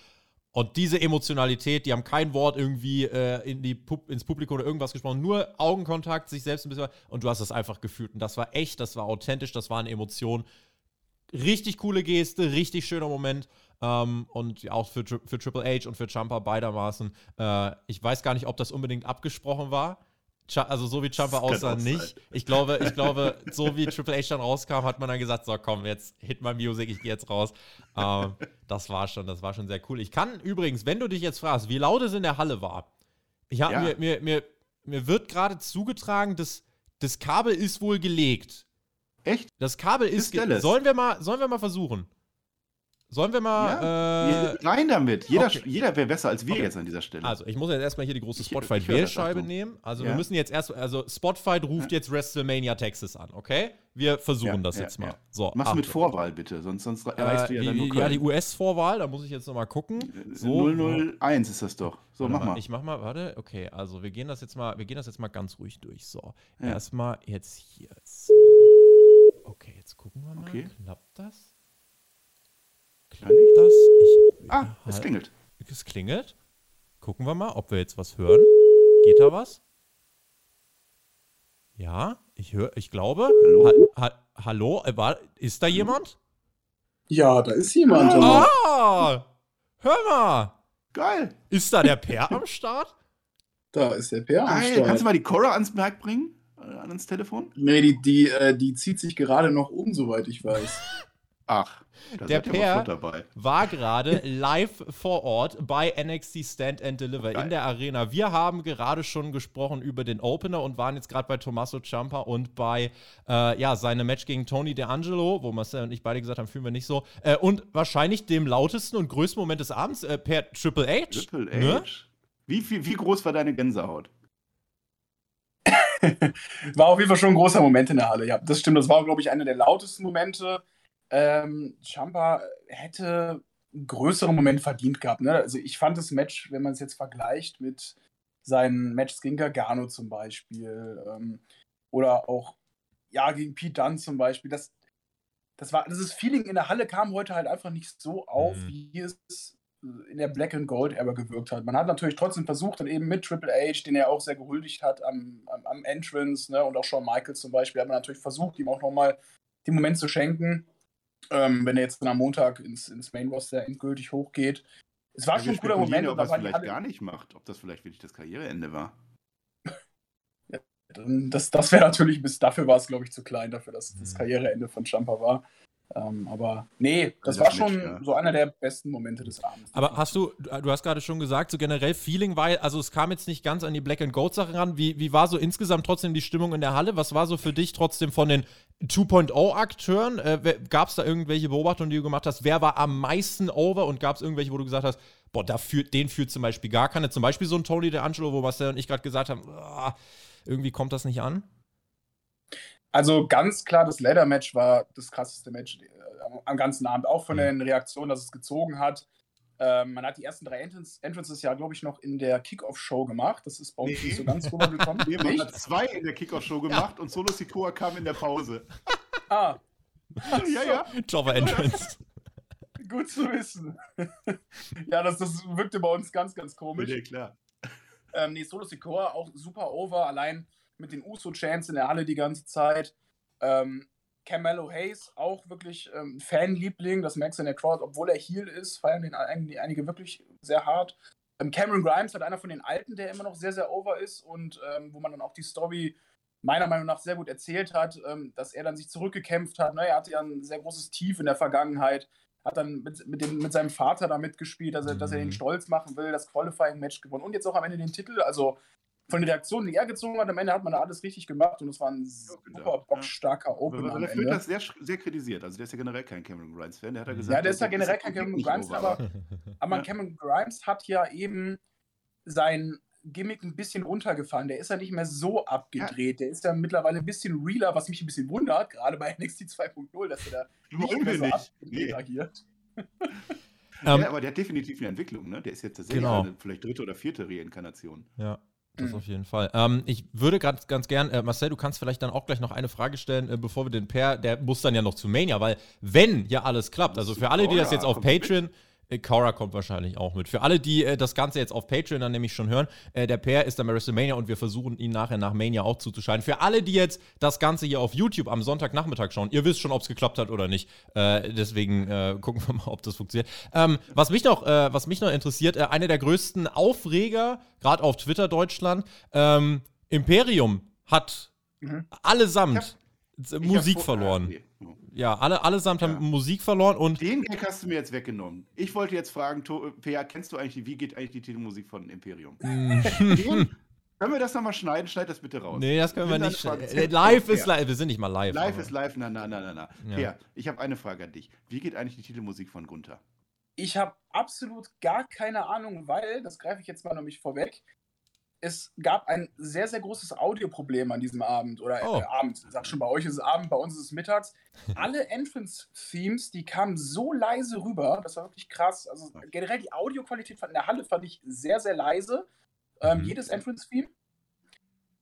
Und diese Emotionalität, die haben kein Wort irgendwie äh, in die Pub ins Publikum oder irgendwas gesprochen, nur Augenkontakt, sich selbst ein bisschen. Und du hast das einfach gefühlt. Und das war echt, das war authentisch, das war eine Emotion. Richtig coole Geste, richtig schöner Moment. Ähm, und auch für, für Triple H und für Champa beidermaßen. Äh, ich weiß gar nicht, ob das unbedingt abgesprochen war also so wie Champa aussah, nicht. Ich glaube, ich glaube, so wie Triple H dann rauskam, hat man dann gesagt, so komm, jetzt hit my music, ich gehe jetzt raus. Ähm, das war schon, das war schon sehr cool. Ich kann übrigens, wenn du dich jetzt fragst, wie laut es in der Halle war, ich hab, ja. mir, mir, mir, mir wird gerade zugetragen, dass das Kabel ist wohl gelegt. Echt? Das Kabel ist. Ist Dallas. Sollen wir mal, sollen wir mal versuchen? Sollen wir mal. Äh, Rein damit. Jeder, okay. jeder wäre besser als wir Okay. jetzt an dieser Stelle. also, ich muss jetzt erstmal hier die große Spotify-Wählscheibe nehmen. Also, Ja. wir müssen jetzt erst. Also, Spotify ruft jetzt WrestleMania Texas an, okay? Wir versuchen Ja, das ja, jetzt mal. ja. So, Mach's mit. Vorwahl bitte, sonst, sonst erreichst du ja Äh, dann nur die, ja, die Köln. US-Vorwahl, da muss ich jetzt nochmal gucken. So, 001 ist das doch. So, mach mal. Ich mach mal, warte, okay, also wir gehen das jetzt mal, wir gehen das jetzt mal ganz ruhig durch. So, Ja. erstmal jetzt hier. Okay, jetzt gucken wir mal. Okay. Klappt das? Nicht. das? Ich, Ah, es halt- klingelt. Es klingelt. Gucken wir mal, ob wir jetzt was hören. Geht da was? Ja, ich höre, ich glaube. Hallo? Ha, ha, hallo, äh, war, ist da jemand? Ja, da ist jemand. Oh. aber- Ah! Hör mal! Geil. Ist da der Per am Start? Da ist der Per am Geil. Kannst du Start. mal die Cora ans Merk bringen? Äh, ans Telefon? Nee, die, die, äh, die zieht sich gerade noch um, soweit ich weiß. Ach, da Der Per- war gerade live vor Ort bei NXT Stand and Deliver Geil. in der Arena. Wir haben gerade schon gesprochen über den Opener und waren jetzt gerade bei Tommaso Ciampa und bei äh, ja, seinem Match gegen Tony D'Angelo, wo Marcel und ich beide gesagt haben, fühlen wir nicht so. Äh, und wahrscheinlich dem lautesten und größten Moment des Abends äh, per Triple H. Triple H. Ne? Wie, viel, wie groß war deine Gänsehaut? War auf jeden Fall schon ein großer Moment in der Halle. Ja, das stimmt. Das war, glaube ich, einer der lautesten Momente. Ähm, Champa hätte einen größeren Moment verdient gehabt. Ne? Also ich fand das Match, wenn man es jetzt vergleicht mit seinen Matches gegen Gargano zum Beispiel ähm, oder auch ja gegen Pete Dunne zum Beispiel, das, das war dieses Feeling in der Halle kam heute halt einfach nicht so auf, Mhm. wie es in der Black and Gold Era gewirkt hat. Man hat natürlich trotzdem versucht, dann eben mit Triple H, den er auch sehr gehuldigt hat am, am, am Entrance, ne, und auch Shawn Michaels zum Beispiel, hat man natürlich versucht, ihm auch nochmal den Moment zu schenken, ähm, wenn er jetzt dann am Montag ins, ins Main Roster endgültig hochgeht. Es war Ja, schon ein guter spekulieren Moment, ob da es war die vielleicht gar nicht macht. Ob das vielleicht wirklich das Karriereende war. das, das wäre natürlich, bis dafür war es, glaube ich, zu klein, dafür, dass das Mhm. Karriereende von Champa war. Ähm, aber nee, das war schon Match, ja. so einer der besten Momente des Abends. Aber hast du, du hast gerade schon gesagt, so generell Feeling war, also es kam jetzt nicht ganz an die Black and Gold Sache ran. Wie, wie war so insgesamt trotzdem die Stimmung in der Halle? Was war so für dich trotzdem von den 2.0 Akteuren? Äh, gab es da irgendwelche Beobachtungen, die du gemacht hast? Wer war am meisten over und gab es irgendwelche, wo du gesagt hast, boah, da führt, den führt zum Beispiel gar keine? Zum Beispiel so ein Tony D'Angelo, wo Marcel und ich gerade gesagt haben, ah, irgendwie kommt das nicht an. Also ganz klar, das Leather-Match war das krasseste Match äh, am, am ganzen Abend. Auch von den Reaktionen, dass es gezogen hat. Ähm, man hat die ersten drei Entrance, Entrances ja, glaube ich, noch in der Kickoff-Show gemacht. Das ist bei uns Nee. nicht so ganz rübergekommen. Nee, man hat zwei in der Kickoff-Show gemacht und Solo Sikoa kam in der Pause. Ah, ja, ja. Jobber Entrance. gut zu wissen. ja, das, das wirkte bei uns ganz, ganz komisch. Nee, klar. Ähm, nee, Solo Sikoa auch super over, allein mit den Uso-Chants in der Halle die ganze Zeit. Ähm, Carmelo Hayes, auch wirklich ähm, Fanliebling, das merkst du in der Crowd, obwohl er Heel ist, feiern den ein- einige wirklich sehr hart. Ähm, Cameron Grimes hat einer von den Alten, der immer noch sehr, sehr over ist und ähm, wo man dann auch die Story meiner Meinung nach sehr gut erzählt hat, ähm, dass er dann sich zurückgekämpft hat. Ne? Er hatte ja ein sehr großes Tief in der Vergangenheit, hat dann mit, mit, dem, mit seinem Vater da mitgespielt, dass er, dass er Mhm. ihn stolz machen will, das Qualifying-Match gewonnen und jetzt auch am Ende den Titel. Also von den Reaktionen, die er gezogen hat, am Ende hat man da alles richtig gemacht und es war ein super bockstarker Opener Aber der Ende. das sehr, sehr kritisiert. Also der ist ja generell kein Cameron Grimes-Fan. Der hat ja Ja, gesagt, Ja, der ist ja generell kein Cameron Grimes, aber, aber Ja. Cameron Grimes hat ja eben sein Gimmick ein bisschen runtergefahren. Der ist ja nicht mehr so abgedreht. Der ist ja mittlerweile ein bisschen realer, was mich ein bisschen wundert, gerade bei NXT 2.0, dass er da nicht mehr so abgedreht Nee. agiert. Ähm, ja, aber der hat definitiv eine Entwicklung, ne? Der ist jetzt tatsächlich Genau. eine vielleicht dritte oder vierte Reinkarnation. Ja, das Mhm. auf jeden Fall. Ähm, ich würde ganz, ganz gern, äh, Marcel, du kannst vielleicht dann auch gleich noch eine Frage stellen, äh, bevor wir den Per, der muss dann ja noch zu Mania, weil wenn ja alles klappt, also für alle, die das jetzt auf. Patreon, Cora kommt wahrscheinlich auch mit. Für alle, die äh, das Ganze jetzt auf Patreon dann nämlich schon hören, äh, der Per ist dann bei WrestleMania und wir versuchen ihn nachher nach Mania auch zuzuschalten. Für alle, die jetzt das Ganze hier auf YouTube am Sonntagnachmittag schauen, ihr wisst schon, ob es geklappt hat oder nicht. Äh, deswegen äh, gucken wir mal, ob das funktioniert. Ähm, was, mich noch, äh, was mich noch interessiert, äh, einer der größten Aufreger, gerade auf Twitter Deutschland, ähm, Imperium hat Mhm. allesamt Musik verloren. Nee. Ja, alle, allesamt Ja. haben Musik verloren und Den Gag hast du mir jetzt weggenommen. Ich wollte jetzt fragen, Pea, kennst du eigentlich, wie geht eigentlich die Titelmusik von Imperium? Den? Können wir das nochmal schneiden? Schneid das bitte raus. Nee, das können wir nicht. deine Äh, live ist live. Wir sind nicht mal live. Live aber- ist live, na, na, na, na, na. Ja. Ich habe eine Frage an dich. Wie geht eigentlich die Titelmusik von Gunther? Ich habe absolut gar keine Ahnung, weil, das greife ich jetzt mal nämlich vorweg, es gab ein sehr, sehr großes Audioproblem an diesem Abend. Oder Oh. äh, Abend. Ich sag schon, bei euch ist es Abend, bei uns ist es mittags. Alle Entrance-Themes, die kamen so leise rüber, das war wirklich krass. Also generell die Audioqualität von- in der Halle fand ich sehr, sehr leise. Ähm, Mhm. Jedes Entrance-Theme.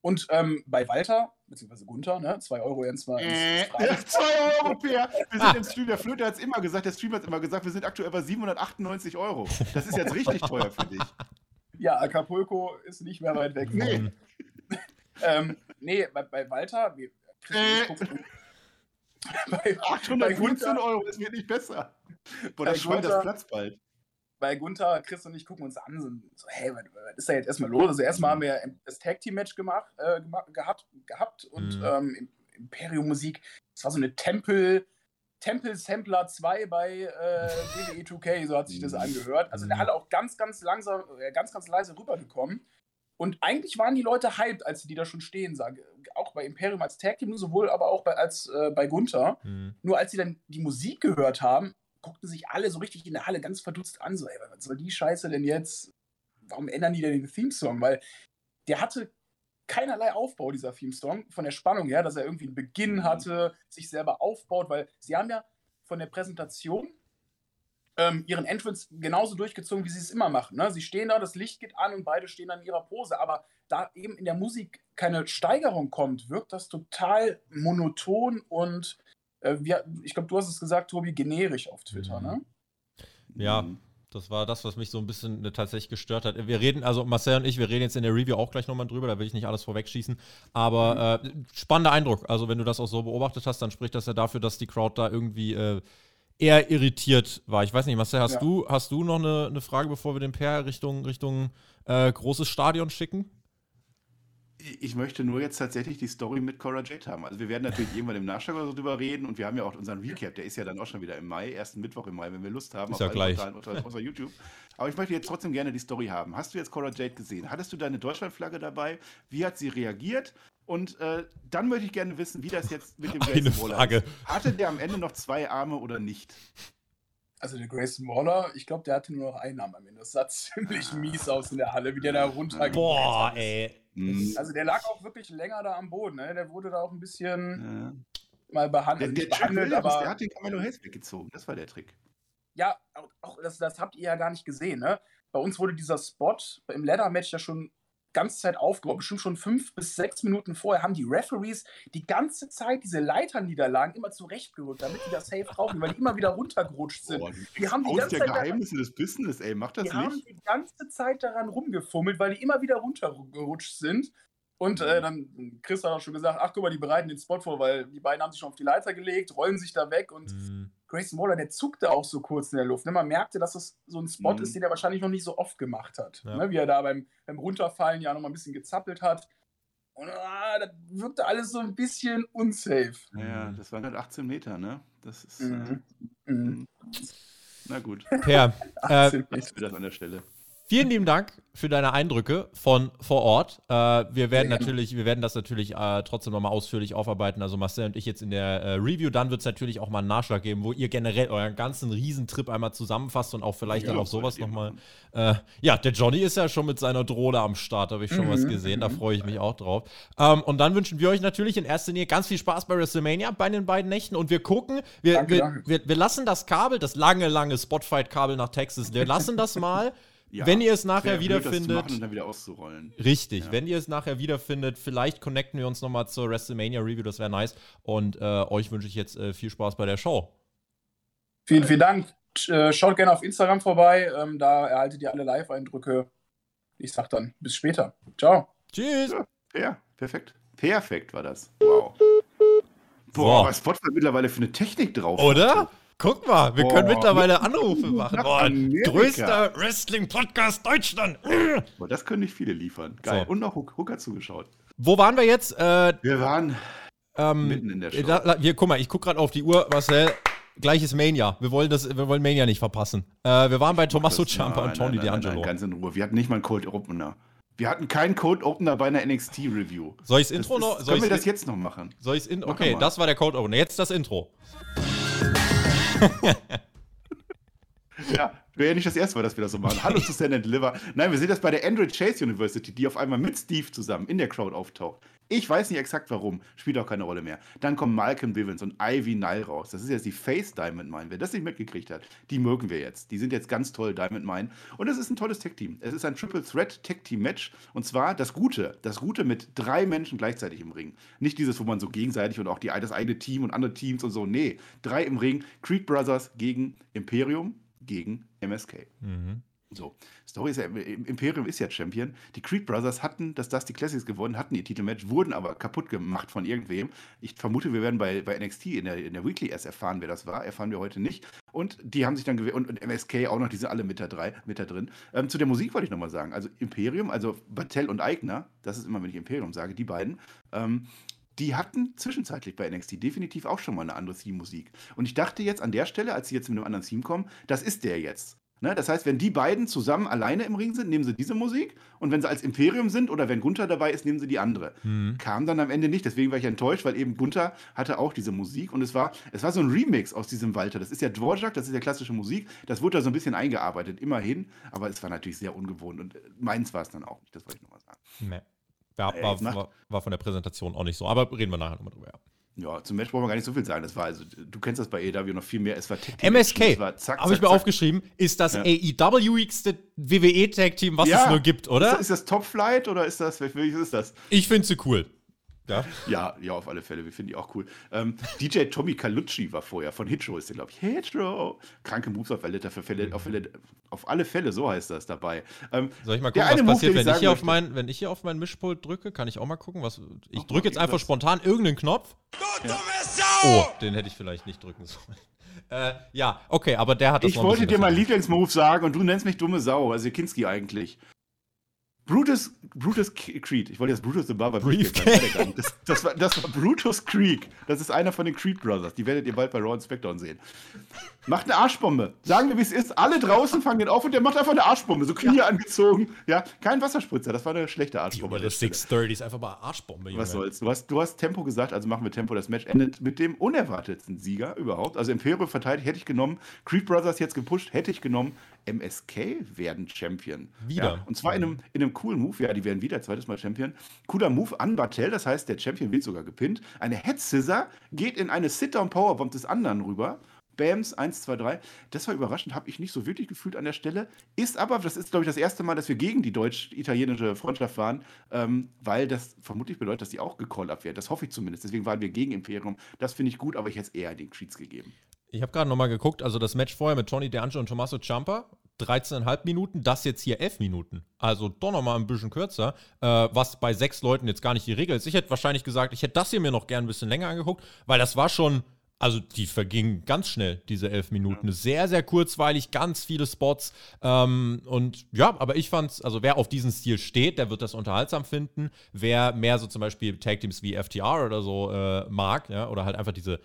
Und ähm, bei Walter, beziehungsweise Gunther, ne, 2 Euro jetzt mal ins, Äh, ins Freie. 2 Euro, Per. Wir sind im Stream. Der Flöter hat es immer gesagt, der Streamer hat es immer gesagt, wir sind aktuell bei 798 Euro. Das ist jetzt richtig teuer für dich. Ja, Acapulco ist nicht mehr weit weg. Nee. Ähm, nee, bei, bei Walter, wir, Äh. bei, 815 Gunther- Euro, das wird nicht besser. Boah, Bei das Schwein, das platzt bald. bei Gunther, Chris und ich gucken uns an, sind so, hey, was, was ist da jetzt erstmal los? Also erstmal haben wir das Tag Team Match gemacht, äh, gemacht gehabt, gehabt und Mhm. ähm, Im- Imperium Musik, das war so eine Tempel, Tempel Sampler 2 bei äh, WWE 2K, so hat sich das Mhm. angehört. Also in der Mhm. Halle auch ganz, ganz langsam, äh, ganz, ganz leise rübergekommen. Und eigentlich waren die Leute hyped, als sie die da schon stehen sagen. Auch bei Imperium als Tag Team, sowohl aber auch bei, als äh, bei Gunther. Mhm. Nur als sie dann die Musik gehört haben, guckten sich alle so richtig in der Halle ganz verdutzt an, so, ey, was soll die Scheiße denn jetzt? Warum ändern die denn den Theme-Song? Weil der hatte keinerlei Aufbau, dieser Theme-Song, von der Spannung her, dass er irgendwie einen Beginn hatte, sich selber aufbaut, weil sie haben ja von der Präsentation ähm, ihren Entrance genauso durchgezogen, wie sie es immer machen. Ne? Sie stehen da, das Licht geht an und beide stehen an ihrer Pose. Aber da eben in der Musik keine Steigerung kommt, wirkt das total monoton und äh, wir, ich glaube, du hast es gesagt, Tobi, generisch auf Twitter, Mhm. ne? Ja. Mhm. Das war das, was mich so ein bisschen äh, tatsächlich gestört hat. Wir reden, also Marcel und ich, wir reden jetzt in der Review auch gleich nochmal drüber, da will ich nicht alles vorwegschießen. Aber äh, spannender Eindruck. Also, wenn du das auch so beobachtet hast, dann spricht das ja dafür, dass die Crowd da irgendwie äh, eher irritiert war. Ich weiß nicht, Marcel, hast, Ja. du, hast du noch eine, eine Frage, bevor wir den Per Richtung, Richtung äh, großes Stadion schicken? Ich möchte nur jetzt tatsächlich die Story mit Cora Jade haben. Also wir werden natürlich irgendwann im Nachschlag oder so drüber reden und wir haben ja auch unseren Recap, der ist ja dann auch schon wieder im Mai, ersten Mittwoch im Mai, wenn wir Lust haben. Ist ja gleich. Portalen Außer, außer YouTube. Aber ich möchte jetzt trotzdem gerne die Story haben. Hast du jetzt Cora Jade gesehen? Hattest du deine Deutschlandflagge dabei? Wie hat sie reagiert? Und äh, dann möchte ich gerne wissen, wie das jetzt mit dem Eine Grayson Waller Frage. ist. Hatte der am Ende noch zwei Arme oder nicht? Also der Grayson Waller, ich glaube, der hatte nur noch einen Arm am Ende. Das sah ziemlich mies aus in der Halle, wie der da runter Boah, ey. Hm. Also der lag auch wirklich länger da am Boden, ne? Der wurde da auch ein bisschen Ja. mal behandelt. Der, der, behandelt, Williams, aber der hat den Camelo Hayes weggezogen. Das war der Trick. ja, auch, auch das, das habt ihr ja gar nicht gesehen, ne? Bei uns wurde dieser Spot im Ladder-Match ja schon ganze Zeit aufgebaut. Bestimmt schon fünf bis sechs Minuten vorher haben die Referees die ganze Zeit diese Leitern, die da lagen, immer zurechtgerückt, damit die das safe brauchen, weil die immer wieder runtergerutscht sind. Boah, die haben die aus ganze der Zeit daran- Geheimnisse des Business, ey. Mach das Die haben nicht. die ganze Zeit daran rumgefummelt, weil die immer wieder runtergerutscht sind. Und äh, dann, Chris hat auch schon gesagt, ach guck mal, die bereiten den Spot vor, weil die beiden haben sich schon auf die Leiter gelegt, rollen sich da weg und Hm. Grayson Waller, der zuckte auch so kurz in der Luft. Ne? Man merkte, dass es so ein Spot Mhm. ist, den er wahrscheinlich noch nicht so oft gemacht hat. Ja. Ne? Wie er da beim, beim Runterfallen ja noch mal ein bisschen gezappelt hat. Und ah, das wirkte alles so ein bisschen unsafe. Ja, das waren halt 18 Meter, ne? Das ist. Mhm. Äh, Mhm. na gut, Per, äh, das an der Stelle. Vielen lieben Dank für deine Eindrücke von vor Ort. Äh, wir werden natürlich, wir werden das natürlich äh, trotzdem nochmal ausführlich aufarbeiten. Also Marcel und ich jetzt in der äh, Review. Dann wird es natürlich auch mal einen Nachschlag geben, wo ihr generell euren ganzen Riesentrip einmal zusammenfasst und auch vielleicht Ja, dann auf sowas nochmal. Äh, ja, der Johnny ist ja schon mit seiner Drohne am Start, habe ich schon Mhm, was gesehen. Da mhm. freue ich mich auch drauf. Ähm, und dann wünschen wir euch natürlich in erster Linie ganz viel Spaß bei WrestleMania bei den beiden Nächten. Und wir gucken, wir, Danke, wir, danke. wir, wir lassen das Kabel, das lange, lange Spotfight-Kabel nach Texas, wir lassen das mal. Ja, Wenn ihr es nachher wiederfindet- und dann wieder auszurollen. Richtig, Ja. wenn ihr es nachher wiederfindet, vielleicht connecten wir uns nochmal zur WrestleMania Review, das wäre nice. Und äh, euch wünsche ich jetzt äh, viel Spaß bei der Show. Vielen, vielen Dank. Äh, Schaut gerne auf Instagram vorbei. Ähm, da erhaltet ihr alle Live-Eindrücke. Ich sag dann bis später. Ciao. Tschüss! Ja, ja, perfekt. Perfekt war das. Wow. Boah, So. was Spotify mittlerweile für eine Technik drauf Oder? hatte. Guck mal, wir Boah. können mittlerweile Anrufe machen. Boah, größter Wrestling-Podcast Deutschland. Boah, das können nicht viele liefern. Geil. So. Und noch Hook- Hooker zugeschaut. Wo waren wir jetzt? Äh, Wir waren ähm, mitten in der Show. da, hier, guck mal, ich guck gerade auf die Uhr, Marcel. Gleiches Mania. Wir wollen, das, wir wollen Mania nicht verpassen. Äh, wir waren bei Tommaso Ciampa und Tony D'Angelo. Ganz in Ruhe. Wir hatten nicht mal einen Cold Opener. Wir hatten keinen Code Opener bei einer NXT Review. Soll ich das Intro ist, noch? Soll können wir das jetzt noch machen? Soll ich's in Okay, das war der Code Opener. Jetzt das Intro. ja, wäre ja nicht das erste Mal, dass wir das so machen. Hallo zu Stand and Deliver. Nein, wir sehen das bei der Android Chase University, die auf einmal mit Steve zusammen in der Crowd auftaucht. Ich weiß nicht exakt warum, spielt auch keine Rolle mehr. Dann kommen Malcolm Bivens und Ivy Nile raus. Das ist jetzt die Face Diamond Mine. Wer das nicht mitgekriegt hat, die mögen wir jetzt. Die sind jetzt ganz toll, Diamond Mine. Und es ist ein tolles Tech-Team. Es ist ein Triple Threat Tech-Team-Match. Und zwar das Gute. Das Gute mit drei Menschen gleichzeitig im Ring. Nicht dieses, wo man so gegenseitig und auch die, das eigene Team und andere Teams und so. Nee, drei im Ring. Creed Brothers gegen Imperium gegen MSK. Mhm. So, Story ist ja, Imperium ist ja Champion. Die Creed Brothers hatten das Dusty Classics gewonnen, hatten ihr Titelmatch, wurden aber kaputt gemacht von irgendwem. Ich vermute, wir werden bei, bei NXT in der, in der Weekly erst erfahren, wer das war. Erfahren wir heute nicht. Und die haben sich dann gewählt, und, und, MSK auch noch, die sind alle mit da, drei, mit da drin. Ähm, zu der Musik wollte ich nochmal sagen. Also Imperium, also Battelle und Eigner, das ist immer, wenn ich Imperium sage, die beiden, ähm, die hatten zwischenzeitlich bei NXT definitiv auch schon mal eine andere Theme-Musik. Und ich dachte jetzt an der Stelle, als sie jetzt mit einem anderen Theme kommen, das ist der jetzt. Ne? Das heißt, wenn die beiden zusammen alleine im Ring sind, nehmen sie diese Musik. Und wenn sie als Imperium sind oder wenn Gunther dabei ist, nehmen sie die andere. Mhm. Kam dann am Ende nicht. Deswegen war ich enttäuscht, weil eben Gunther hatte auch diese Musik. Und es war, es war so ein Remix aus diesem Walter. Das ist ja Dvorak, das ist ja klassische Musik. Das wurde da so ein bisschen eingearbeitet, immerhin. Aber es war natürlich sehr ungewohnt. Und meins war es dann auch nicht. Das wollte ich nochmal sagen. Nee. Ja, war, war, war, von der Präsentation auch nicht so. Aber reden wir nachher nochmal drüber. Ja. Ja, zum Match brauchen wir gar nicht so viel sagen. Das war also, du kennst das bei AEW noch viel mehr. Es war MSK, habe ich mir aufgeschrieben, ist das ja. AEW-igste WWE-Tag-Team, was ja. es nur gibt, oder? Ist das, ist das Top Flight oder ist das, welches ist das? Ich finde sie cool. Ja? ja, ja, auf alle Fälle. Wir finden die auch cool. Ähm, DJ Tommy Calucci war vorher von Hitro, ist der, glaube ich. Hitro! Kranke Moves auf, alle, Fälle, auf, Fälle, auf alle Fälle, so heißt das dabei. Ähm, Soll ich mal gucken, was passiert, Move, wenn, ich hier auf mein, wenn ich hier auf mein Mischpult drücke? Kann ich auch mal gucken. Was, ich drücke jetzt einfach spontan irgendeinen Knopf. Du ja. Oh, den hätte ich vielleicht nicht drücken sollen. Äh, ja, okay, aber der hat das Ich wollte dir meinen Lieblingsmove sagen und du nennst mich dumme Sau, also Kinski eigentlich. Brutus, Brutus Creed. Ich wollte jetzt Brutus the Barber Briefcase. Das, das, war, das war Brutus Creek. Das ist einer von den Creed Brothers. Die werdet ihr bald bei Raw Inspector sehen. Macht eine Arschbombe. Sagen wir, wie es ist. Alle draußen fangen den auf und der macht einfach eine Arschbombe. So Knie ja. angezogen. Ja, kein Wasserspritzer. Das war eine schlechte Arschbombe. Die 630 ist einfach mal Arschbombe. Junge. Was soll's. Du hast, du hast Tempo gesagt, also machen wir Tempo. Das Match endet mit dem unerwartetsten Sieger überhaupt. Also Imperium verteidigt, hätte ich genommen. Creed Brothers jetzt gepusht, hätte ich genommen. MSK werden Champion. Wieder. Ja, und zwar in einem, in einem coolen Move. Ja, die werden wieder zweites Mal Champion. Cooler Move an Bartel, das heißt, der Champion wird sogar gepinnt. Eine Head Scissor geht in eine Sit-Down-Powerbomb des anderen rüber. Bams, 1, 2, 3. Das war überraschend, habe ich nicht so wirklich gefühlt an der Stelle. Ist aber, das ist, glaube ich, das erste Mal, dass wir gegen die deutsch-italienische Freundschaft waren, ähm, weil das vermutlich bedeutet, dass die auch gecallt werden. Das hoffe ich zumindest. Deswegen waren wir gegen Imperium. Das finde ich gut, aber ich hätte es eher den Creeds gegeben. Ich habe gerade nochmal geguckt, also das Match vorher mit Tony DeAngelo und Tommaso Ciampa, 13,5 Minuten, das jetzt hier 11 Minuten. Also doch nochmal ein bisschen kürzer, äh, was bei sechs Leuten jetzt gar nicht die Regel ist. Ich hätte wahrscheinlich gesagt, ich hätte das hier mir noch gern ein bisschen länger angeguckt, weil das war schon, also die vergingen ganz schnell, diese elf Minuten. Ja. Sehr, sehr kurzweilig, ganz viele Spots. Ähm, und ja, aber ich fand's, also wer auf diesen Stil steht, der wird das unterhaltsam finden. Wer mehr so zum Beispiel Tag Teams wie FTR oder so äh, mag, ja, oder halt einfach diese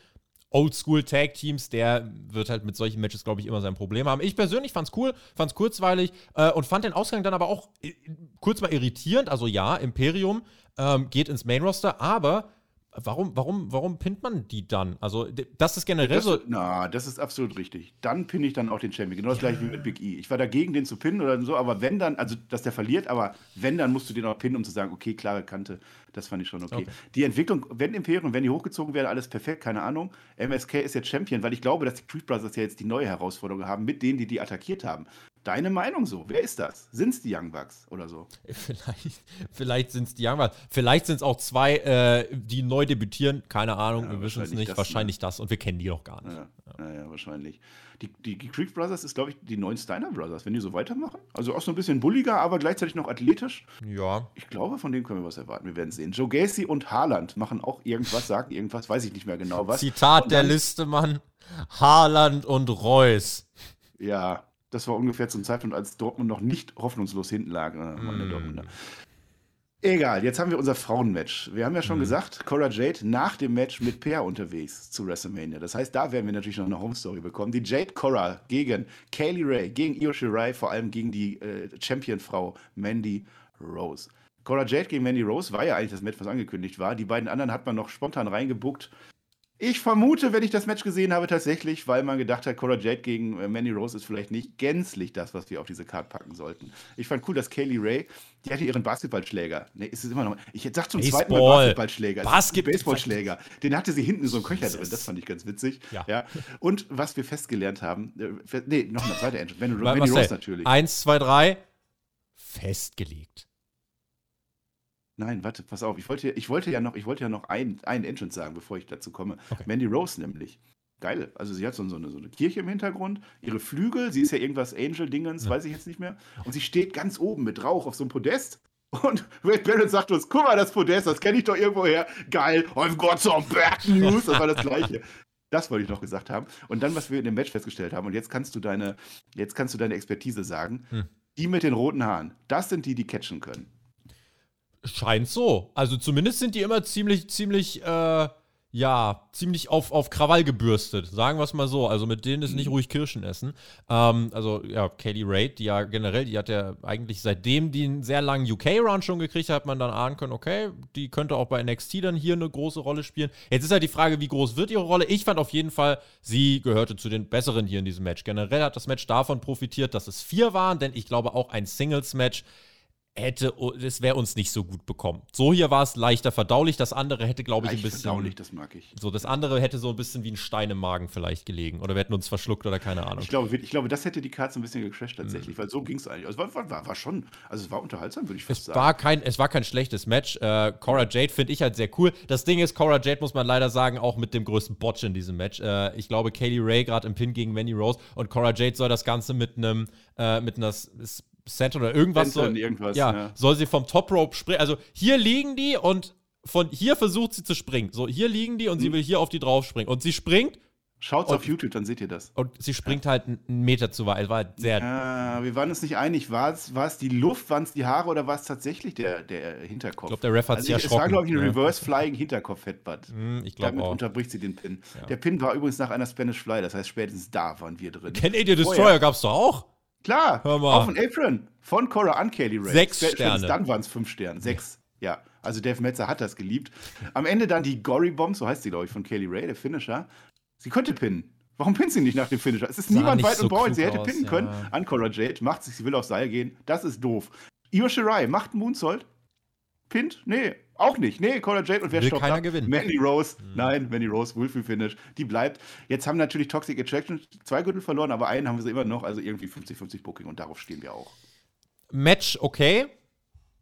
Oldschool-Tag-Teams, der wird halt mit solchen Matches, glaube ich, immer sein Problem haben. Ich persönlich fand es cool, fand es kurzweilig äh, und fand den Ausgang dann aber auch äh, kurz mal irritierend. Also ja, Imperium ähm, geht ins Main-Roster, aber Warum, warum, warum pinnt man die dann? Also, das ist generell das, so. Na, das ist absolut richtig. Dann pinne ich dann auch den Champion. Genau das ja. gleiche wie mit Big E. Ich war dagegen, den zu pinnen oder so, aber wenn dann, also dass der verliert, aber wenn, dann musst du den auch pinnen, um zu sagen, okay, klare Kante, das fand ich schon okay. okay. Die Entwicklung, wenn Imperium, wenn die hochgezogen werden, alles perfekt, keine Ahnung. MSK ist jetzt Champion, weil ich glaube, dass die Creed Brothers ja jetzt die neue Herausforderung haben, mit denen, die die attackiert haben. Deine Meinung so? Wer ist das? Sind es die Young Bucks oder so? Vielleicht, vielleicht sind es die Young Bucks. Vielleicht sind es auch zwei, äh, die neu debütieren. Keine Ahnung, ja, wir wissen es nicht. Das, wahrscheinlich ne? das. Und wir kennen die doch gar nicht. Ja, ja. ja wahrscheinlich. Die, die, die, Creek Brothers ist, glaube ich, die neuen Steiner Brothers, wenn die so weitermachen. Also auch so ein bisschen bulliger, aber gleichzeitig noch athletisch. Ja. Ich glaube, von denen können wir was erwarten. Wir werden sehen. Joe Gacy und Haaland machen auch irgendwas, sagen irgendwas, weiß ich nicht mehr genau was. Zitat der Liste, Mann. Haaland und Reus. Ja, das war ungefähr zum Zeitpunkt, als Dortmund noch nicht hoffnungslos hinten lag. Mm. Egal, jetzt haben wir unser Frauenmatch. Wir haben ja schon mm. gesagt, Cora Jade nach dem Match mit Peer unterwegs zu WrestleMania. Das heißt, da werden wir natürlich noch eine Home Story bekommen. Die Jade Cora gegen Kaylee Ray, gegen Io Shirai, vor allem gegen die äh, Champion-Frau Mandy Rose. Cora Jade gegen Mandy Rose war ja eigentlich das Match, was angekündigt war. Die beiden anderen hat man noch spontan reingebuckt. Ich vermute, wenn ich das Match gesehen habe, tatsächlich, weil man gedacht hat, Cora Jade gegen äh, Mandy Rose ist vielleicht nicht gänzlich das, was wir auf diese Karte packen sollten. Ich fand cool, dass Kaylee Ray, die hatte ihren Basketballschläger. Ne, ist es immer noch. Ich sag zum Baseball. zweiten Mal Basketballschläger. Basket Baseballschläger. Den hatte sie hinten in so einem Köcher drin. Das fand ich ganz witzig. Ja. Ja. Und was wir festgelernt haben, äh, nee, noch eine zweite Entrance. Mandy, Mandy Rose natürlich. Eins, zwei, drei. Festgelegt. Nein, warte, pass auf. Ich wollte, ich wollte ja noch, ich wollte ja noch einen, einen Entrance sagen, bevor ich dazu komme. Okay. Mandy Rose nämlich. Geil. Also sie hat so, so, eine, so eine Kirche im Hintergrund, ihre Flügel, sie ist ja irgendwas Angel-Dingens, Ja. weiß ich jetzt nicht mehr. Und sie steht ganz oben mit Rauch auf so einem Podest. Und Wade Barrett sagt uns, guck mal, das Podest, das kenne ich doch irgendwo her. Geil, I've got some bad news. Das war das Gleiche. Das wollte ich noch gesagt haben. Und dann, was wir in dem Match festgestellt haben, und jetzt kannst du deine, jetzt kannst du deine Expertise sagen. Hm. Die mit den roten Haaren, das sind die, die catchen können. Scheint so. Also zumindest sind die immer ziemlich, ziemlich, äh, ja, ziemlich auf, auf Krawall gebürstet. Sagen wir es mal so. Also mit denen ist nicht ruhig Kirschen essen. Ähm, also ja, Kaylee Raid, die ja generell, die hat ja eigentlich seitdem die einen sehr langen UK-Run schon gekriegt hat, hat man dann ahnen können, okay, die könnte auch bei NXT dann hier eine große Rolle spielen. Jetzt ist halt die Frage, wie groß wird ihre Rolle? Ich fand auf jeden Fall, sie gehörte zu den Besseren hier in diesem Match. Generell hat das Match davon profitiert, dass es vier waren, denn ich glaube auch ein Singles-Match hätte, das wäre uns nicht so gut bekommen. So hier war es leichter verdaulich, das andere hätte, glaube ich, ein bisschen. verdaulich, das mag ich. So, das andere hätte so ein bisschen wie ein Stein im Magen vielleicht gelegen. Oder wir hätten uns verschluckt oder keine Ahnung. Ich glaube, ich glaube, das hätte die Karte ein bisschen gecrashed Mhm. tatsächlich, weil so ging es eigentlich. Also, war, war, war, war schon, also es war unterhaltsam, würde ich fast Es sagen. war, kein, es war kein schlechtes Match. Äh, Cora Jade finde ich halt sehr cool. Das Ding ist, Cora Jade muss man leider sagen, auch mit dem größten Botch in diesem Match. Äh, ich glaube, Kaylee Ray gerade im Pin gegen Mandy Rose und Cora Jade soll das Ganze mit einem äh, mit einer Set oder irgendwas Senton, soll, irgendwas, ja, ja. soll sie vom Top Rope springen. Also hier liegen die und von hier versucht sie zu springen. So, hier liegen die und sie Mhm. will hier auf die drauf springen. Und sie springt Schaut's Und- auf YouTube, dann seht ihr das. und sie springt halt einen Meter zu weit. War halt sehr Ja, wir waren uns nicht einig. War es, war es die Luft, waren es die Haare oder war es tatsächlich der, der Hinterkopf? Ich glaube, der Ref hat also sich ich, es war, erschrocken. glaube ich, ein Ja. Reverse Flying Hinterkopf-Headbutt. Hm, Ich glaube Damit auch. unterbricht sie den Pin. Ja. Der Pin war übrigens nach einer Spanish Fly, das heißt, spätestens da waren wir drin. Canadian. Destroyer gab's doch auch. Klar, Hör mal. auf dem Apron von Cora an Kaylee Ray. Sechs Spätestens Sterne. Dann waren es fünf Sterne. Sechs. Ja, also Dave Metzer hat das geliebt. Am Ende dann die Gory Bomb, so heißt sie, glaube ich, von Kaylee Ray, der Finisher. Sie könnte pinnen. Warum pinnt sie nicht nach dem Finisher? Es ist Sah niemand weit so und breit. Sie hätte aus, pinnen ja. können. An Cora Jade macht sich, sie will aufs Seil gehen. Das ist doof. Io Shirai macht Moonsault. Pinnt? Nee, auch nicht. Nee, Cora Jade und wer Will keiner ab? gewinnen. Mandy Rose. Mhm. Nein, Mandy Rose, Wohlfühl Finish. Die bleibt. Jetzt haben natürlich Toxic Attraction zwei Gürtel verloren, aber einen haben wir sie immer noch. Also irgendwie 50-50 Booking und darauf stehen wir auch. Match okay.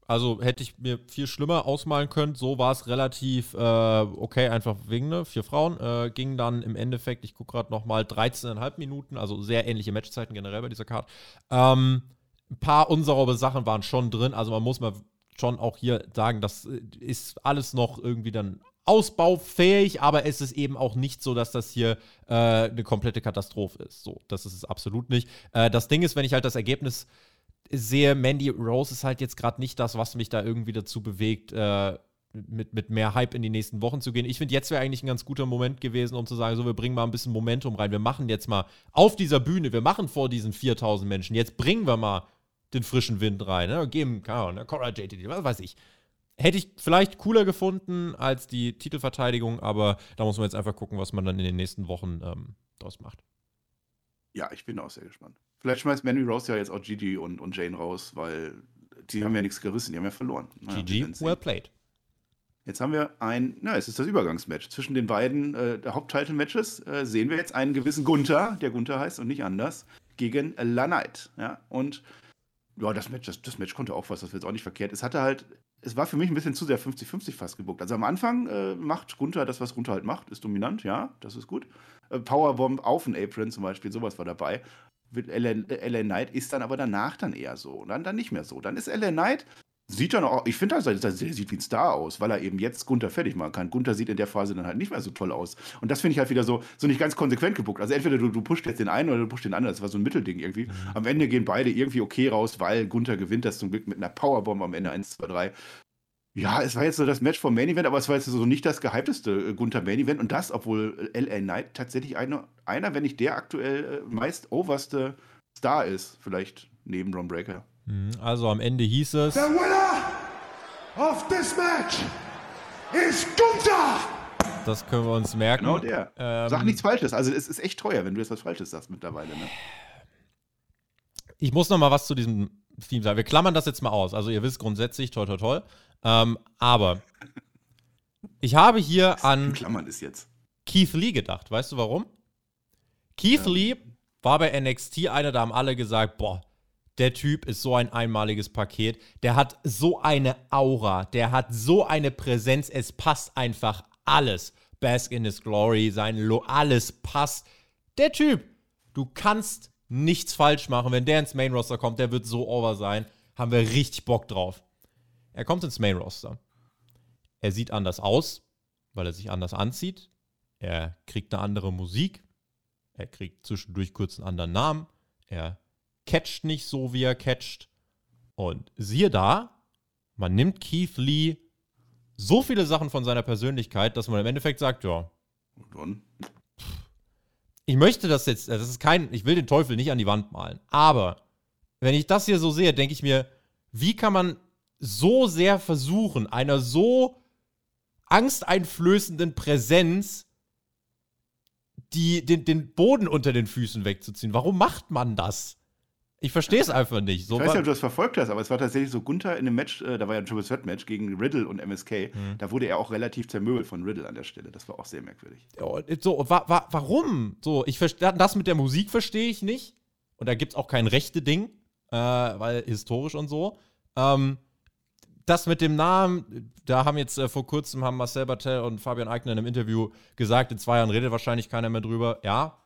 Also hätte ich mir viel schlimmer ausmalen können. So war es relativ äh, okay, einfach wegen ne, vier Frauen. Äh, ging dann im Endeffekt, ich gucke gerade nochmal, 13,5 Minuten, also sehr ähnliche Matchzeiten generell bei dieser Card. Ähm, ein paar unsaubere Sachen waren schon drin. Also man muss mal schon auch hier sagen, das äh, ist alles noch irgendwie dann ausbaufähig, aber es ist eben auch nicht so, dass das hier äh, eine komplette Katastrophe ist. So, das ist es absolut nicht. Äh, das Ding ist, wenn ich halt das Ergebnis sehe, Mandy Rose ist halt jetzt gerade nicht das, was mich da irgendwie dazu bewegt, äh, mit, mit mehr Hype in die nächsten Wochen zu gehen. Ich finde, jetzt wäre eigentlich ein ganz guter Moment gewesen, um zu sagen, so, wir bringen mal ein bisschen Momentum rein. Wir machen jetzt mal auf dieser Bühne, wir machen vor diesen 4000 Menschen, jetzt bringen wir mal den frischen Wind rein, ne? geben, keine Ahnung, ne? Cora JTT, was weiß ich. Hätte ich vielleicht cooler gefunden als die Titelverteidigung, aber da muss man jetzt einfach gucken, was man dann in den nächsten Wochen ähm, draus macht. Ja, ich bin auch sehr gespannt. Vielleicht schmeißt Mandy Rose ja jetzt auch Gigi und, und Jane raus, weil die haben ja nichts gerissen, die haben ja verloren. Naja, sehen. well played. Jetzt haben wir ein, na, es ist das Übergangsmatch. Zwischen den beiden äh, Haupttitle-Matches äh, sehen wir jetzt einen gewissen Gunther, der Gunther heißt und nicht anders, gegen La Knight. Ja, und ja, das Match, das, das Match konnte auch was, das wird jetzt auch nicht verkehrt. Es hatte halt, es war für mich ein bisschen zu sehr 50-50 fast gebuckt. Also am Anfang äh, macht Gunther das, was Gunther halt macht, ist dominant, ja, das ist gut. Äh, Powerbomb auf den Apron zum Beispiel, sowas war dabei. LA, LA Knight ist dann aber danach dann eher so. Und dann, dann nicht mehr so. Dann ist LA Knight Sieht dann auch, ich finde, der sieht wie ein Star aus, weil er eben jetzt Gunther fertig machen kann. Gunther sieht in der Phase dann halt nicht mehr so toll aus. Und das finde ich halt wieder so, so nicht ganz konsequent gebuckt. Also entweder du, du pusht jetzt den einen oder du pusht den anderen. Das war so ein Mittelding irgendwie. Am Ende gehen beide irgendwie okay raus, weil Gunther gewinnt das zum Glück mit einer Powerbomb am Ende 1, 2, 3. Ja, es war jetzt so das Match vom Main Event, aber es war jetzt so nicht das gehypteste äh, Gunther Main Event. Und das, obwohl LA Knight tatsächlich einer, einer wenn nicht der aktuell äh, meist overste Star ist. Vielleicht neben Ron Breaker. Mhm, also am Ende hieß es. The winner of this match is Gunther! Das können wir uns merken. Genau der. Ähm, Sag nichts Falsches. Also es ist echt teuer, wenn du jetzt was Falsches sagst mittlerweile. Ne? Ich muss noch mal was zu diesem Theme sagen. Wir klammern das jetzt mal aus. Also ihr wisst grundsätzlich, toll, toll, toll. Ähm, aber ich habe hier an Klammern ist jetzt. Keith Lee gedacht. Weißt du warum? Keith Ja. Lee war bei NXT einer, da haben alle gesagt, boah, der Typ ist so ein einmaliges Paket. Der hat so eine Aura, der hat so eine Präsenz, es passt einfach alles. Bask in his Glory, sein Lo, alles passt. Der Typ, du kannst nichts falsch machen. Wenn der ins Main Roster kommt, der wird so over sein. Haben wir richtig Bock drauf. Er kommt ins Main Roster. Er sieht anders aus, weil er sich anders anzieht. Er kriegt eine andere Musik. Er kriegt zwischendurch kurz einen anderen Namen. Er catcht nicht so, wie er catcht. Und siehe da, man nimmt Keith Lee so viele Sachen von seiner Persönlichkeit, dass man im Endeffekt sagt, ja, ich möchte das jetzt, das ist kein, ich will den Teufel nicht an die Wand malen, aber wenn ich das hier so sehe, denke ich mir, wie kann man so sehr versuchen, einer so angsteinflößenden Präsenz die, den, den Boden unter den Füßen wegzuziehen? Warum macht man das? Ich verstehe es einfach nicht. So ich weiß nicht, ob du das verfolgt hast, aber es war tatsächlich so, Gunther in einem Match, äh, da war ja ein Triple Threat Match gegen Riddle und MSK, Mhm. da wurde er auch relativ zermöbelt von Riddle an der Stelle. Das war auch sehr merkwürdig. Ja, so, wa wa warum? So, ich verstehe, das mit der Musik verstehe ich nicht. Und da gibt es auch kein rechte Ding, äh, weil historisch und so. Ähm, das mit dem Namen, da haben jetzt äh, vor kurzem haben Marcel Bartel und Fabian Eigner in einem Interview gesagt, in zwei Jahren redet wahrscheinlich keiner mehr drüber. Ja,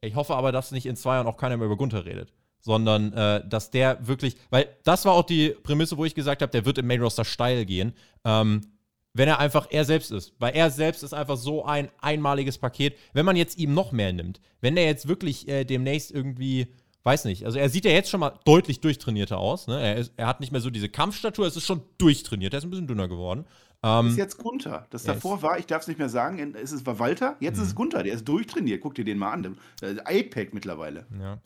ich hoffe aber, dass nicht in zwei Jahren auch keiner mehr über Gunther redet. Sondern, äh, dass der wirklich, weil das war auch die Prämisse, wo ich gesagt habe, der wird im Main Roster steil gehen. Ähm, wenn er einfach er selbst ist. Weil er selbst ist einfach so ein einmaliges Paket. Wenn man jetzt ihm noch mehr nimmt, wenn er jetzt wirklich äh, demnächst irgendwie, weiß nicht, also er sieht ja jetzt schon mal deutlich durchtrainierter aus. Ne? Er, ist, er hat nicht mehr so diese Kampfstatur, es ist schon durchtrainiert, er ist ein bisschen dünner geworden. Ähm, ist jetzt Gunther. Das davor war, ich darf es nicht mehr sagen, es ist- war Walter, jetzt Mhm. ist es Gunther, der ist durchtrainiert. Guck dir den mal an. Der- der Apex mittlerweile. ja.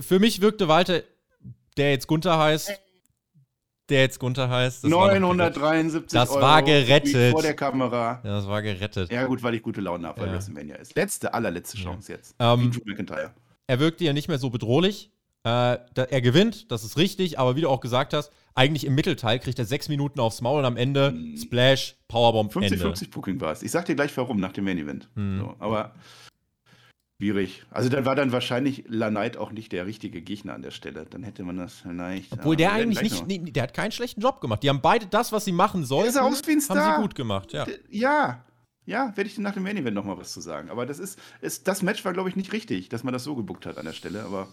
Für mich wirkte Walter, der jetzt Gunther heißt, der jetzt Gunther heißt. das war noch 973 Das Euro war gerettet. vor der Kamera. Ja, das war gerettet. Ja, gut, weil ich gute Laune habe, weil Ja. WrestleMania ist. Letzte, allerletzte Ja. Chance jetzt. Ähm, Drew McIntyre. er wirkte ja nicht mehr so bedrohlich. Äh, er gewinnt, das ist richtig, aber wie du auch gesagt hast, eigentlich im Mittelteil kriegt er sechs Minuten aufs Maul und am Ende Splash, Powerbomb, Ende. 50-50 Booking war es. Ich sag dir gleich warum, nach dem Main Event. Hm. So, aber schwierig. Also dann war dann wahrscheinlich La Knight auch nicht der richtige Gegner an der Stelle. Dann hätte man das vielleicht. Obwohl der werden eigentlich nicht, nee, der hat keinen schlechten Job gemacht. Die haben beide das, was sie machen sollten, sah aus wie ein haben Star. sie gut gemacht, ja. Ja, ja, werde ich nach dem Main Event noch mal was zu sagen. Aber das ist, ist das Match war, glaube ich, nicht richtig, dass man das so gebuckt hat an der Stelle. Aber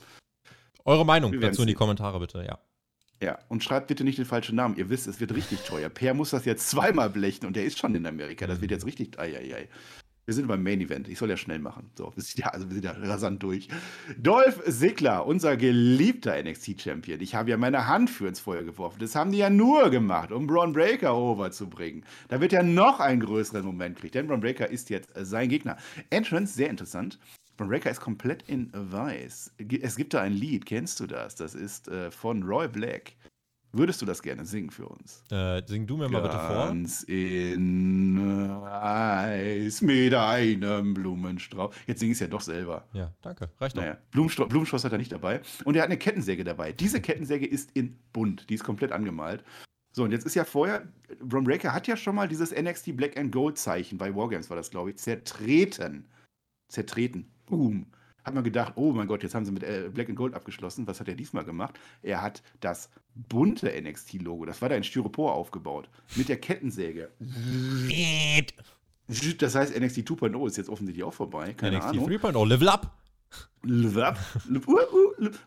Eure Meinung dazu in die. Kommentare bitte, ja. ja, und schreibt bitte nicht den falschen Namen. Ihr wisst, es wird richtig teuer. Per muss das jetzt zweimal blechen und der ist schon in Amerika. Das wird jetzt richtig. Ai, ai, ai. Wir sind beim Main Event. Ich soll ja schnell machen. So, wir sind ja, also wir sind ja rasant durch. Dolph Ziggler, unser geliebter NXT-Champion. Ich habe ja meine Hand für ins Feuer geworfen. Das haben die ja nur gemacht, um Braun Breaker overzubringen. Da wird er noch einen größeren Moment kriegen, denn Braun Breaker ist jetzt sein Gegner. Entrance, sehr interessant. Braun Breaker ist komplett in weiß. Es gibt da ein Lied, kennst du das? Das ist äh, von Roy Black. Würdest du das gerne singen für uns? Äh, sing du mir mal bitte vor. Ganz in Eis mit einem Blumenstrauß. Jetzt singe ich es ja doch selber. Ja, danke. Reicht doch. Naja, Blumenstrauß, Blumenstrauß hat er nicht dabei. Und er hat eine Kettensäge dabei. Diese Kettensäge ist in bunt. Die ist komplett angemalt. So, und jetzt ist ja vorher, Bron Breaker hat ja schon mal dieses NXT Black and Gold Zeichen, bei Wargames war das, glaube ich, zertreten. Zertreten. Boom. Hat man gedacht, oh mein Gott, jetzt haben sie mit äh, Black and Gold abgeschlossen. Was hat er diesmal gemacht? Er hat das bunte NXT-Logo, das war da in Styropor aufgebaut, mit der Kettensäge. Das heißt, NXT 2.0 ist jetzt offensichtlich auch vorbei. Keine NXT Ahnung. 3.0, Level Up.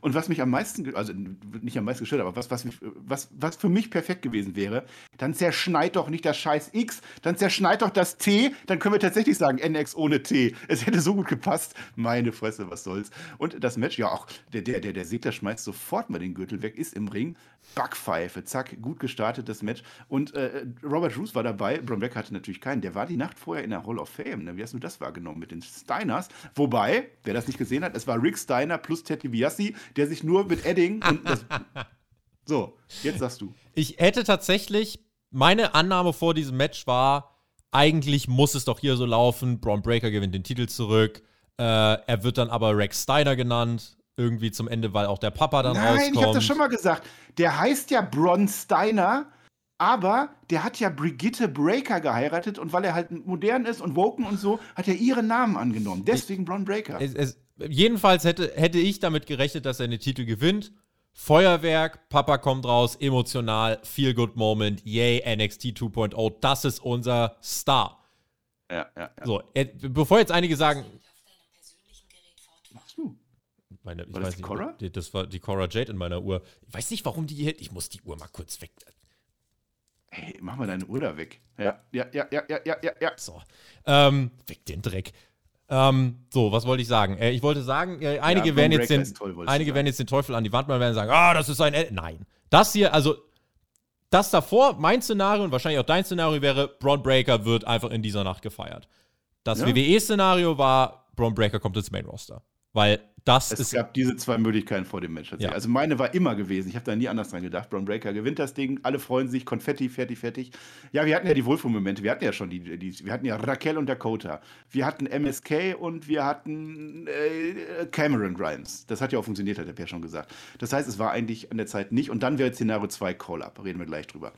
Und was mich am meisten, also nicht am meisten gestört, aber was, was, was, was für mich perfekt gewesen wäre, dann zerschneid doch nicht das scheiß X, dann zerschneid doch das T, dann können wir tatsächlich sagen NX ohne T. Es hätte so gut gepasst. Meine Fresse, was soll's. Und das Match, ja auch, der, der, der, der Segler schmeißt sofort mal den Gürtel weg, ist im Ring. Backpfeife, zack, gut gestartet das Match. Und äh, Robert Roos war dabei, Bron Breakker hatte natürlich keinen. Der war die Nacht vorher in der Hall of Fame. Ne? Wie hast du das wahrgenommen mit den Steiners? Wobei, wer das nicht gesehen hat, es war Rick Steiner plus Ted DiBiase, der sich nur mit Edding So, jetzt sagst du. Ich hätte tatsächlich, meine Annahme vor diesem Match war, eigentlich muss es doch hier so laufen. Braun Breaker gewinnt den Titel zurück. Äh, er wird dann aber Rex Steiner genannt. Irgendwie zum Ende, weil auch der Papa dann Nein, rauskommt. ich habe das schon mal gesagt. Der heißt ja Bron Steiner, aber der hat ja Brigitte Breaker geheiratet und weil er halt modern ist und woken und so, hat er ihren Namen angenommen. Deswegen Bron Breaker. Es, es, jedenfalls hätte, hätte ich damit gerechnet, dass er den Titel gewinnt. Feuerwerk, Papa kommt raus, emotional, feel good Moment, yay, NXT 2.0, das ist unser Star. Ja, ja, ja. So, äh, bevor jetzt einige sagen, machst du? meine, ich War das weiß die nicht, Cora? die- Das war die Cora Jade in meiner Uhr. Ich weiß nicht, warum die hier. Ich muss die Uhr mal kurz weg. Hey, mach mal deine Uhr da weg. Ja, ja, ja, ja, ja, ja, ja, ja. So. Ähm, weg den Dreck. Ähm, so, was wollte ich sagen? Äh, ich wollte sagen, äh, einige Braun werden jetzt den, einige werden jetzt den Teufel an die Wand malen und werden sagen, ah, das ist ein. El Nein. Das hier, also das davor, mein Szenario und wahrscheinlich auch dein Szenario wäre, Braun Breaker wird einfach in dieser Nacht gefeiert. Das Ja. WWE-Szenario war, Braun Breaker kommt ins Main Roster. Weil das Es ist. gab diese zwei Möglichkeiten vor dem Match. Ja. Also meine war immer gewesen. Ich habe da nie anders dran gedacht. Braun Breaker gewinnt das Ding, alle freuen sich, Konfetti, fertig, fertig. Ja, wir hatten ja die Wohlfühlmomente. Wir hatten ja schon die, die wir hatten ja Raquel und Dakota. Wir hatten MSK und wir hatten äh, Cameron Grimes. Das hat ja auch funktioniert, hat der Per schon gesagt. Das heißt, es war eigentlich an der Zeit nicht. Und dann wäre Szenario 2 Call-Up. Reden wir gleich drüber.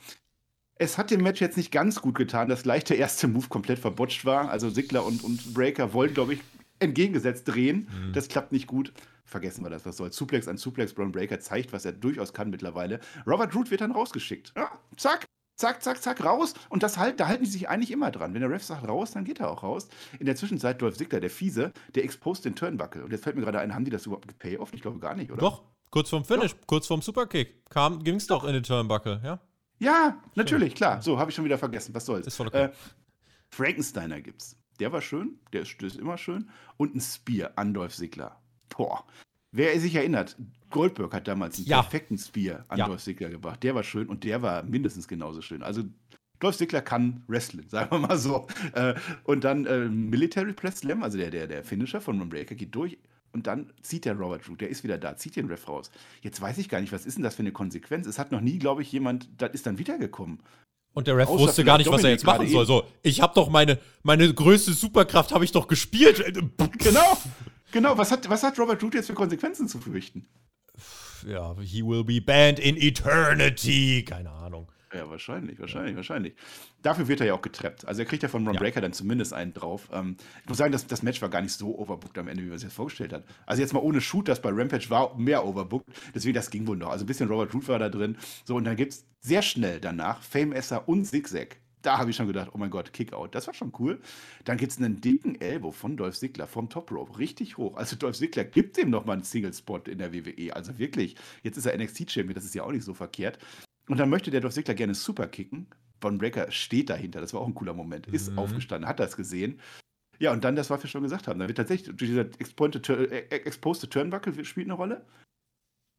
Es hat dem Match jetzt nicht ganz gut getan, dass gleich der erste Move komplett verbotscht war. Also Sigler und, und Breaker wollten, glaube ich, entgegengesetzt drehen. Das klappt nicht gut. Vergessen wir das, was soll. Suplex an Suplex, Braun Breaker zeigt, was er durchaus kann mittlerweile. Robert Root wird dann rausgeschickt. Ja, zack, zack, zack, zack, raus. Und das halt, da halten die sich eigentlich immer dran. Wenn der Ref sagt raus, dann geht er auch raus. In der Zwischenzeit Dolph Ziggler, der Fiese, der exposed den Turnbuckle. Und jetzt fällt mir gerade ein, haben die das überhaupt gepayoff? Ich glaube gar nicht, oder? Doch, kurz vorm Finish, kurz vorm Superkick. Kam, ging's doch in den Turnbuckle, ja? Ja, natürlich, klar. So, habe ich schon wieder vergessen. Was soll's. Ist voll okay. Äh, Frankensteiner gibt's. Der war schön, der ist, der ist immer schön. Und ein Spear an Dolph Ziggler. Boah. Wer sich erinnert, Goldberg hat damals einen Ja. perfekten Spear an Ja. Dolph Ziggler gebracht. Der war schön und der war mindestens genauso schön. Also Dolph Ziggler kann wrestlen, sagen wir mal so. Äh, und dann äh, Military Press Slam, also der, der, der Finisher von Ron Breaker, geht durch. Und dann zieht der Robert Root, der ist wieder da, zieht den Ref raus. Jetzt weiß ich gar nicht, was ist denn das für eine Konsequenz? Es hat noch nie, glaube ich, jemand, das ist dann wiedergekommen. Und der Ref Außer wusste gar nicht, was er Dominik jetzt machen soll. So, ich habe doch meine, meine größte Superkraft habe ich doch gespielt. Genau, genau. Was hat, was hat Robert Root jetzt für Konsequenzen zu fürchten? Ja, he will be banned in eternity. Keine Ahnung. Ja, wahrscheinlich, wahrscheinlich, wahrscheinlich. Dafür wird er ja auch getrappt. Also er kriegt ja von Ron Ja. Breaker dann zumindest einen drauf. Ähm, ich muss sagen, das, das Match war gar nicht so overbooked am Ende, wie man sich das vorgestellt hat. Also jetzt mal ohne Shoot, das bei Rampage war mehr overbooked. Deswegen, das ging wohl noch. Also ein bisschen Robert Root war da drin. So, und dann gibt es sehr schnell danach Fame Esser und Zigzag. Da habe ich schon gedacht, oh mein Gott, Kickout. Das war schon cool. Dann gibt es einen dicken Elbow von Dolph Ziggler vom Top Rope, richtig hoch. Also Dolph Ziggler gibt ihm noch mal einen Single-Spot in der WWE. Also wirklich, jetzt ist er NXT-Champion, das ist ja auch nicht so verkehrt. Und dann möchte der Dolph Ziggler gerne super kicken. Von Breaker steht dahinter. Das war auch ein cooler Moment. Ist Mhm. aufgestanden, hat das gesehen. Ja, und dann das, was wir schon gesagt haben. Da wird tatsächlich durch dieser Tur- äh, exposed Turnbuckle spielt eine Rolle.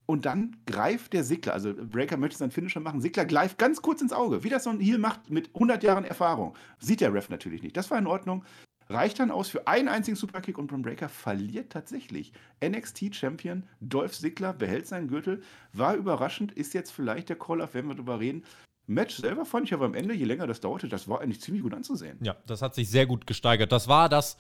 Und dann greift der Sigler, also Breaker möchte seinen Finisher machen. Sigler greift ganz kurz ins Auge, wie das so ein Heel macht mit 100 Jahren Erfahrung. Sieht der Ref natürlich nicht. Das war in Ordnung. Reicht dann aus für einen einzigen Superkick und Braun Breaker verliert tatsächlich. NXT-Champion Dolph Ziggler behält seinen Gürtel. War überraschend, ist jetzt vielleicht der Call-Up, wenn wir drüber reden. Match selber fand ich aber am Ende, je länger das dauerte, das war eigentlich ziemlich gut anzusehen. Ja, das hat sich sehr gut gesteigert. Das war das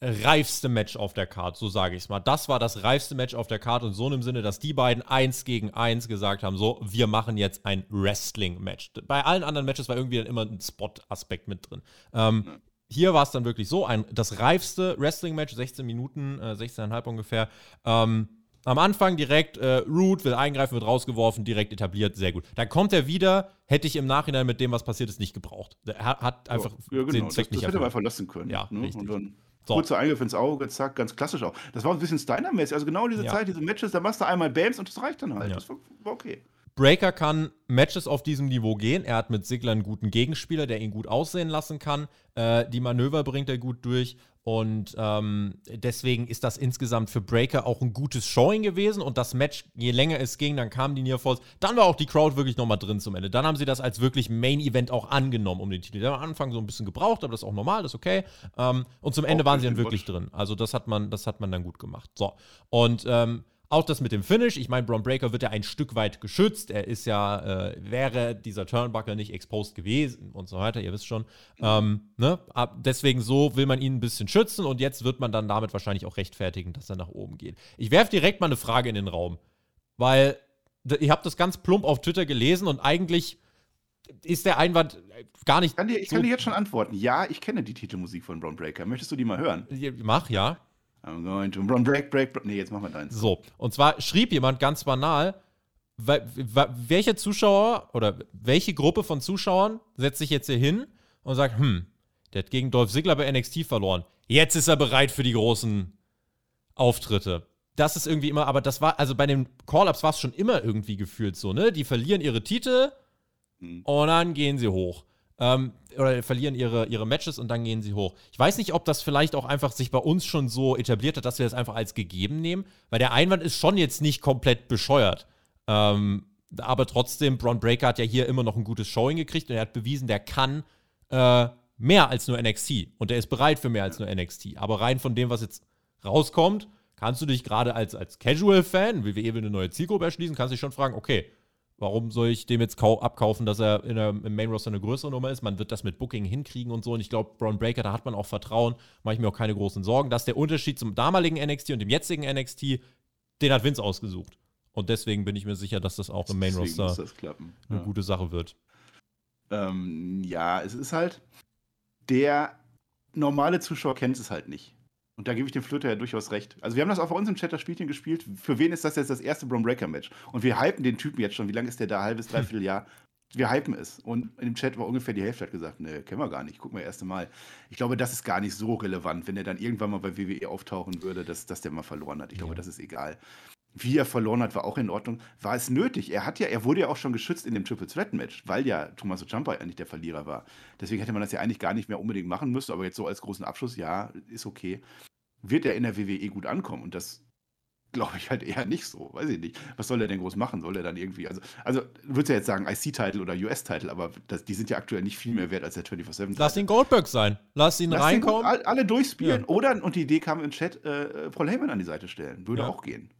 reifste Match auf der Card, so sage ich es mal. Das war das reifste Match auf der Card und so in dem Sinne, dass die beiden eins gegen eins gesagt haben, so, wir machen jetzt ein Wrestling-Match. Bei allen anderen Matches war irgendwie dann immer ein Spot-Aspekt mit drin. Ähm, Hier war es dann wirklich so, ein, das reifste Wrestling-Match, 16 Minuten, äh, 16,5 ungefähr. Ähm, am Anfang direkt, äh, Root will eingreifen, wird rausgeworfen, direkt etabliert, sehr gut. Dann kommt er wieder, hätte ich im Nachhinein mit dem, was passiert ist, nicht gebraucht. Er hat, hat einfach ja, genau. den das, Zweck das nicht hätte man erfüllt. einfach lassen können. Ja, ne? richtig. Und dann So. kurzer Eingriff ins Auge, zack, ganz klassisch auch. Das war ein bisschen Steiner-mäßig. Also genau diese Ja. Zeit, diese Matches, da machst du einmal Bams und das reicht dann halt. Ja. Das war, war okay. Breaker kann Matches auf diesem Niveau gehen. Er hat mit Sigler einen guten Gegenspieler, der ihn gut aussehen lassen kann. Äh, die Manöver bringt er gut durch. Und ähm, deswegen ist das insgesamt für Breaker auch ein gutes Showing gewesen. Und das Match, je länger es ging, dann kamen die Nearfalls. Dann war auch die Crowd wirklich nochmal drin zum Ende. Dann haben sie das als wirklich Main-Event auch angenommen um den Titel. Der am Anfang so ein bisschen gebraucht, aber das ist auch normal, das ist okay. Ähm, und zum Ende Auch waren sie dann wirklich drin. Also das hat man, das hat man dann gut gemacht. So. Und ähm, auch das mit dem Finish. Ich meine, Braun Breaker wird ja ein Stück weit geschützt. Er ist ja, äh, wäre dieser Turnbuckle nicht exposed gewesen und so weiter, ihr wisst schon. Ähm, ne? Deswegen so will man ihn ein bisschen schützen und jetzt wird man dann damit wahrscheinlich auch rechtfertigen, dass er nach oben geht. Ich werfe direkt mal eine Frage in den Raum, weil ihr habt das ganz plump auf Twitter gelesen und eigentlich ist der Einwand gar nicht. Ich kann dir, ich so kann dir jetzt schon antworten. Ja, ich kenne die Titelmusik von Braun Breaker. Möchtest du die mal hören? Mach, ja. I'm going to run, break, break, break. Nee, jetzt machen wir deins. So, und zwar schrieb jemand ganz banal, welcher Zuschauer oder welche Gruppe von Zuschauern setzt sich jetzt hier hin und sagt, hm, der hat gegen Dolph Ziggler bei NXT verloren. Jetzt ist er bereit für die großen Auftritte. Das ist irgendwie immer, aber das war, also bei den Call-Ups war es schon immer irgendwie gefühlt so, ne? Die verlieren ihre Titel hm. und dann gehen sie hoch. Ähm, oder verlieren ihre, ihre Matches und dann gehen sie hoch. Ich weiß nicht, ob das vielleicht auch einfach sich bei uns schon so etabliert hat, dass wir das einfach als gegeben nehmen, weil der Einwand ist schon jetzt nicht komplett bescheuert. Ähm, aber trotzdem, Braun Breaker hat ja hier immer noch ein gutes Showing gekriegt und er hat bewiesen, der kann äh, mehr als nur NXT und der ist bereit für mehr als nur NXT. Aber rein von dem, was jetzt rauskommt, kannst du dich gerade als, als Casual-Fan, WWE will eine neue Zielgruppe erschließen, kannst dich schon fragen, okay, Warum soll ich dem jetzt abkaufen, dass er der, im Main Roster eine größere Nummer ist? Man wird das mit Booking hinkriegen und so. Und ich glaube, Braun Breaker, da hat man auch Vertrauen, mache ich mir auch keine großen Sorgen. Dass der Unterschied zum damaligen NXT und dem jetzigen NXT, den hat Vince ausgesucht. Und deswegen bin ich mir sicher, dass das auch im Main Roster eine gute Sache wird. Ähm, ja, es ist halt, der normale Zuschauer kennt es halt nicht. Und da gebe ich dem Flöter ja durchaus recht. Also wir haben das auch bei uns im Chat das Spielchen gespielt. Für wen ist das jetzt das erste Braun Breaker Match? Und wir hypen den Typen jetzt schon. Wie lange ist der da? Halbes, dreiviertel Jahr. Wir hypen es. Und dem Chat war ungefähr die Hälfte hat gesagt, ne, kennen wir gar nicht. Gucken wir erst Mal. Ich glaube, das ist gar nicht so relevant, wenn er dann irgendwann mal bei WWE auftauchen würde, dass, dass der mal verloren hat. Ich glaube, ja. das ist egal. Wie er verloren hat, war auch in Ordnung. War es nötig? Er hat ja, er wurde ja auch schon geschützt in dem Triple Threat Match, weil ja Tommaso Ciampa eigentlich der Verlierer war. Deswegen hätte man das ja eigentlich gar nicht mehr unbedingt machen müssen, aber jetzt so als großen Abschluss, ja, ist okay wird er in der WWE gut ankommen. Und das glaube ich halt eher nicht so. Weiß ich nicht. Was soll er denn groß machen? Soll er dann irgendwie, also, also würdest ja jetzt sagen IC-Title oder US-Title, aber das, die sind ja aktuell nicht viel mehr wert als der 24-7. Lass ihn Goldberg sein. Lass ihn Lass reinkommen. Ihn alle durchspielen. Ja. Oder, und die Idee kam im Chat, äh, Paul Heyman an die Seite stellen. Würde ja. auch gehen.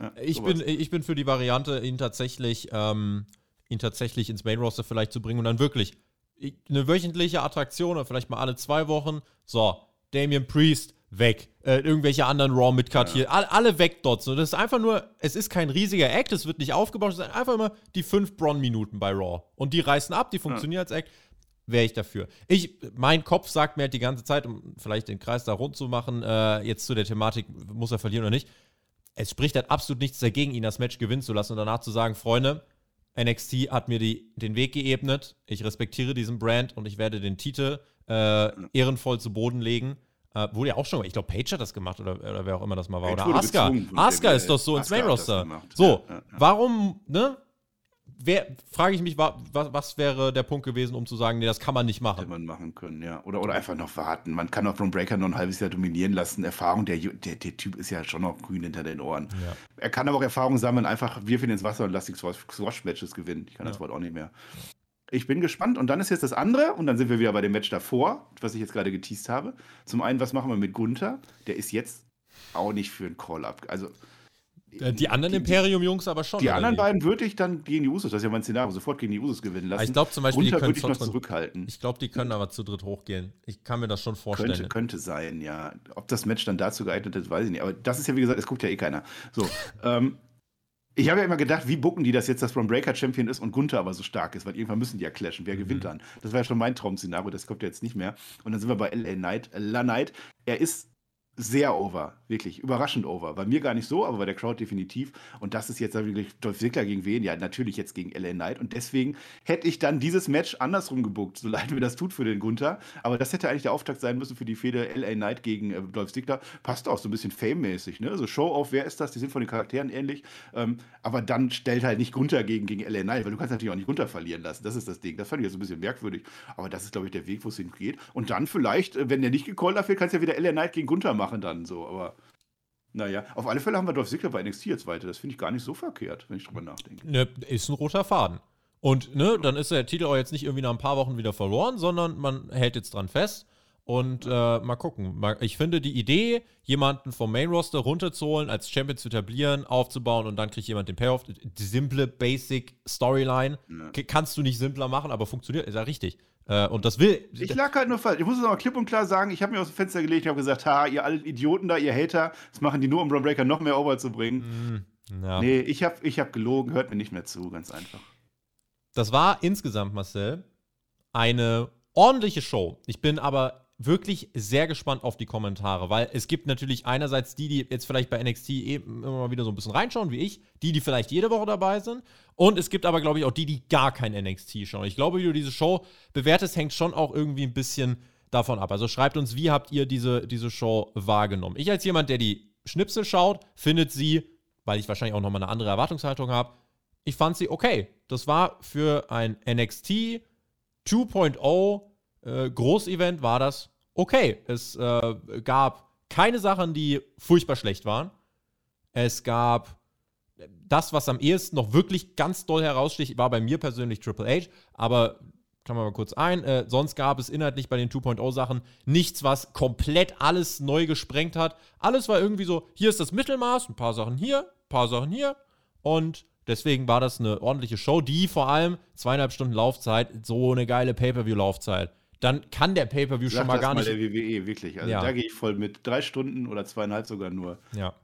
Ja, ich, bin, ich bin für die Variante, ihn tatsächlich, ähm, ihn tatsächlich ins Main-Roster vielleicht zu bringen und dann wirklich eine wöchentliche Attraktion oder vielleicht mal alle zwei Wochen. So, Damian Priest weg. Äh, irgendwelche anderen Raw Midcard ja. hier, alle, alle weg dort. So, das ist einfach nur, es ist kein riesiger Act, es wird nicht aufgebaut, es sind einfach immer die fünf Braun-Minuten bei Raw. Und die reißen ab, die funktionieren ja. als Act. Wäre ich dafür. Ich, mein Kopf sagt mir halt die ganze Zeit, um vielleicht den Kreis da rund zu machen, äh, jetzt zu der Thematik, muss er verlieren oder nicht. Es spricht halt absolut nichts dagegen, ihn das Match gewinnen zu lassen und danach zu sagen, Freunde, NXT hat mir die, den Weg geebnet, ich respektiere diesen Brand und ich werde den Titel äh, ehrenvoll zu Boden legen. Äh, wurde ja auch schon, ich glaube, Page hat das gemacht oder, oder wer auch immer das mal war. Page oder Asuka. Asuka ist doch so ins Main Roster. So, ja, ja. warum, ne? Frage ich mich, was, was wäre der Punkt gewesen, um zu sagen, nee, das kann man nicht machen? Hätte man machen können, ja. Oder, oder einfach noch warten. Man kann auch Braun Breaker noch ein halbes Jahr dominieren lassen. Erfahrung, der, der, der Typ ist ja schon noch grün hinter den Ohren. Er kann aber auch Erfahrung sammeln, einfach wirf ihn ins Wasser und lass die Swash-Matches gewinnen. Ich kann das Wort auch nicht mehr. Ich bin gespannt. Und dann ist jetzt das andere, und dann sind wir wieder bei dem Match davor, was ich jetzt gerade geteased habe. Zum einen, was machen wir mit Gunther? Der ist jetzt auch nicht für ein Call-Up. Also. Äh, die anderen Imperium-Jungs aber schon. Die anderen beiden würde ich dann gegen die Usos, das ist ja mein Szenario, sofort gegen die Usos gewinnen lassen. ich glaube zum Beispiel, Gunther die können würde ich noch zurückhalten. Ich glaube, die können aber zu dritt hochgehen. Ich kann mir das schon vorstellen. Könnte, könnte sein, ja. Ob das Match dann dazu geeignet ist, weiß ich nicht. Aber das ist ja, wie gesagt, es guckt ja eh keiner. So, ähm, ich habe ja immer gedacht, wie bucken die das jetzt, dass Braun Breaker Champion ist und Gunther aber so stark ist, weil irgendwann müssen die ja clashen. Wer mhm. gewinnt dann? Das war ja schon mein Traum-Szenario, das kommt ja jetzt nicht mehr. Und dann sind wir bei LA Knight. La Knight, er ist sehr over, wirklich überraschend over. Bei mir gar nicht so, aber bei der Crowd definitiv. Und das ist jetzt wirklich Dolph Ziggler gegen wen? Ja, natürlich jetzt gegen LA Knight. Und deswegen hätte ich dann dieses Match andersrum gebuckt, so leid mir das tut für den Gunther. Aber das hätte eigentlich der Auftakt sein müssen für die Fehde LA Knight gegen äh, Dolph Ziggler. Passt auch so ein bisschen Fame-mäßig, ne? So Show-Off, wer ist das? Die sind von den Charakteren ähnlich. Ähm, aber dann stellt halt nicht Gunther gegen, gegen LA Knight, weil du kannst natürlich auch nicht Gunther verlieren lassen. Das ist das Ding. Das fand ich jetzt ein bisschen merkwürdig. Aber das ist, glaube ich, der Weg, wo es hingeht. Und dann vielleicht, äh, wenn der nicht gecallt dafür, kannst du ja wieder LA Knight gegen Gunther machen dann so. Aber naja, auf alle Fälle haben wir Dolph Ziggler bei NXT jetzt weiter. Das finde ich gar nicht so verkehrt, wenn ich drüber nachdenke. Ne, ist ein roter Faden. Und ne, dann ist der Titel auch jetzt nicht irgendwie nach ein paar Wochen wieder verloren, sondern man hält jetzt dran fest. Und äh, mal gucken. Ich finde die Idee, jemanden vom Main Roster runterzuholen, als Champion zu etablieren, aufzubauen und dann kriegt jemand den Payoff. Die simple, basic Storyline. Ja. Kannst du nicht simpler machen, aber funktioniert, ist ja richtig. Äh, und das will. Ich lag halt nur falsch. Ich muss es aber klipp und klar sagen, ich habe mir aus dem Fenster gelegt, ich habe gesagt, ha, ihr alle Idioten da, ihr Hater, das machen die nur, um Braun Breaker noch mehr over zu bringen. Mm, ja. Nee, ich habe ich hab gelogen, hört mir nicht mehr zu, ganz einfach. Das war insgesamt, Marcel, eine ordentliche Show. Ich bin aber wirklich sehr gespannt auf die Kommentare, weil es gibt natürlich einerseits die, die jetzt vielleicht bei NXT eben immer mal wieder so ein bisschen reinschauen, wie ich, die, die vielleicht jede Woche dabei sind. Und es gibt aber, glaube ich, auch die, die gar kein NXT schauen. Ich glaube, wie du diese Show bewertest, hängt schon auch irgendwie ein bisschen davon ab. Also schreibt uns, wie habt ihr diese, diese Show wahrgenommen? Ich als jemand, der die Schnipsel schaut, findet sie, weil ich wahrscheinlich auch nochmal eine andere Erwartungshaltung habe, ich fand sie okay. Das war für ein NXT 2.0 äh, Großevent war das okay. Es äh, gab keine Sachen, die furchtbar schlecht waren. Es gab das, was am ehesten noch wirklich ganz doll heraussticht, war bei mir persönlich Triple H, aber kann man mal kurz ein. Äh, sonst gab es inhaltlich bei den 2.0 Sachen nichts, was komplett alles neu gesprengt hat. Alles war irgendwie so, hier ist das Mittelmaß, ein paar Sachen hier, ein paar Sachen hier und deswegen war das eine ordentliche Show, die vor allem zweieinhalb Stunden Laufzeit, so eine geile Pay-Per-View-Laufzeit dann kann der Pay-Per-View schon mal gar mal nicht. der WWE, wirklich. Also ja. da gehe ich voll mit. Drei Stunden oder zweieinhalb sogar nur. Ja.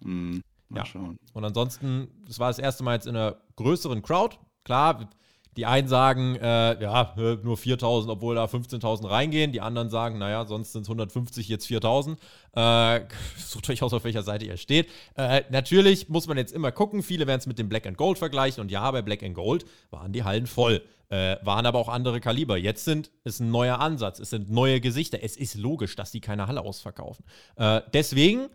Mhm. Mal ja. schauen. Und ansonsten, das war das erste Mal jetzt in einer größeren Crowd. Klar, die einen sagen, äh, ja, nur 4000, obwohl da 15.000 reingehen. Die anderen sagen, naja, sonst sind es 150, jetzt 4000. Äh, sucht euch aus, auf welcher Seite ihr steht. Äh, natürlich muss man jetzt immer gucken. Viele werden es mit dem Black and Gold vergleichen. Und ja, bei Black and Gold waren die Hallen voll. Äh, waren aber auch andere Kaliber. Jetzt sind, ist ein neuer Ansatz. Es sind neue Gesichter. Es ist logisch, dass die keine Halle ausverkaufen. Äh, deswegen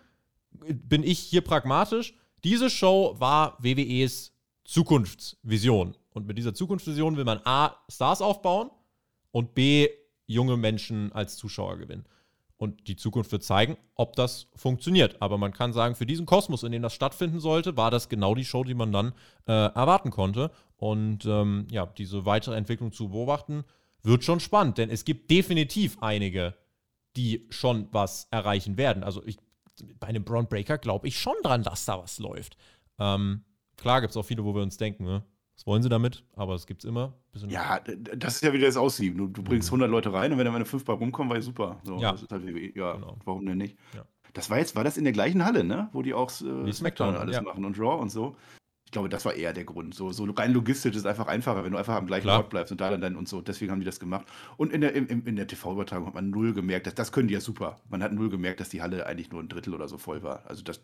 bin ich hier pragmatisch. Diese Show war WWEs Zukunftsvision. Und mit dieser Zukunftsvision will man A, Stars aufbauen und B, junge Menschen als Zuschauer gewinnen. Und die Zukunft wird zeigen, ob das funktioniert. Aber man kann sagen, für diesen Kosmos, in dem das stattfinden sollte, war das genau die Show, die man dann äh, erwarten konnte. Und ähm, ja, diese weitere Entwicklung zu beobachten, wird schon spannend, denn es gibt definitiv einige, die schon was erreichen werden. Also ich, bei einem Braun Breaker glaube ich schon dran, dass da was läuft. Ähm, klar gibt es auch viele, wo wir uns denken, ne? Was wollen sie damit? Aber es gibt es immer. Ja, das ist ja wieder das Aussieben. Du, du bringst 100 mhm. Leute rein und wenn dann meine fünf bei rumkommen, war ja super. So, ja. Halt, ja, genau. warum denn nicht? Ja. Das war jetzt, war das in der gleichen Halle, ne? Wo die auch äh, Smackdown alles ja. machen und Raw und so. Ich glaube, das war eher der Grund. So, so rein logistisch ist es einfach einfacher, wenn du einfach am gleichen Klar. Ort bleibst und da dann, dann und so. Deswegen haben die das gemacht. Und in der, in, in der TV-Übertragung hat man null gemerkt, dass, das können die ja super. Man hat null gemerkt, dass die Halle eigentlich nur ein Drittel oder so voll war. Also das,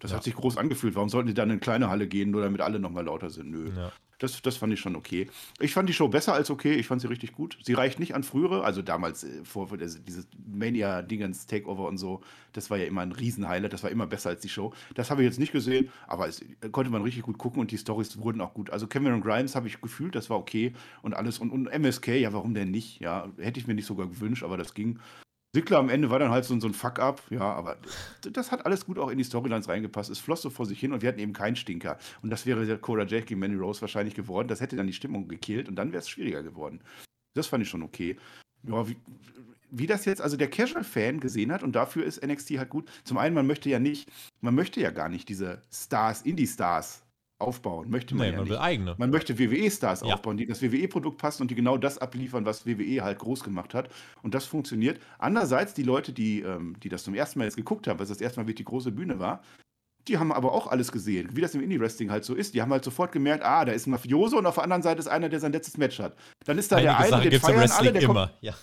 das ja. hat sich groß angefühlt. Warum sollten die dann in eine kleine Halle gehen, nur damit alle nochmal lauter sind? Nö. Ja. Das, das fand ich schon okay. Ich fand die Show besser als okay. Ich fand sie richtig gut. Sie reicht nicht an frühere, also damals äh, vor, vor dieses Mania-Dingens, Takeover und so. Das war ja immer ein Riesenhighlight. Das war immer besser als die Show. Das habe ich jetzt nicht gesehen, aber es äh, konnte man richtig gut gucken und die Stories wurden auch gut. Also Cameron Grimes habe ich gefühlt, das war okay und alles. Und, und MSK, ja, warum denn nicht? Ja, hätte ich mir nicht sogar gewünscht, aber das ging. Sickler am Ende war dann halt so, so ein Fuck-up, ja, aber das hat alles gut auch in die Storylines reingepasst. Es floss so vor sich hin und wir hatten eben keinen Stinker. Und das wäre Cora Jake gegen Manny Rose wahrscheinlich geworden. Das hätte dann die Stimmung gekillt und dann wäre es schwieriger geworden. Das fand ich schon okay. Ja, wie, wie das jetzt, also der Casual-Fan gesehen hat und dafür ist NXT halt gut. Zum einen, man möchte ja nicht, man möchte ja gar nicht diese Stars, Indie-Stars aufbauen. Möchte man nee, ja man nicht. will eigene. Man möchte WWE-Stars ja. aufbauen, die das WWE-Produkt passen und die genau das abliefern, was WWE halt groß gemacht hat. Und das funktioniert. Andererseits, die Leute, die, ähm, die das zum ersten Mal jetzt geguckt haben, weil es das erste Mal wirklich die große Bühne war, die haben aber auch alles gesehen, wie das im Indie-Wrestling halt so ist. Die haben halt sofort gemerkt, ah, da ist ein Mafioso und auf der anderen Seite ist einer, der sein letztes Match hat. Dann ist da Einige der eine, den feiern alle, der immer. Kommt, ja.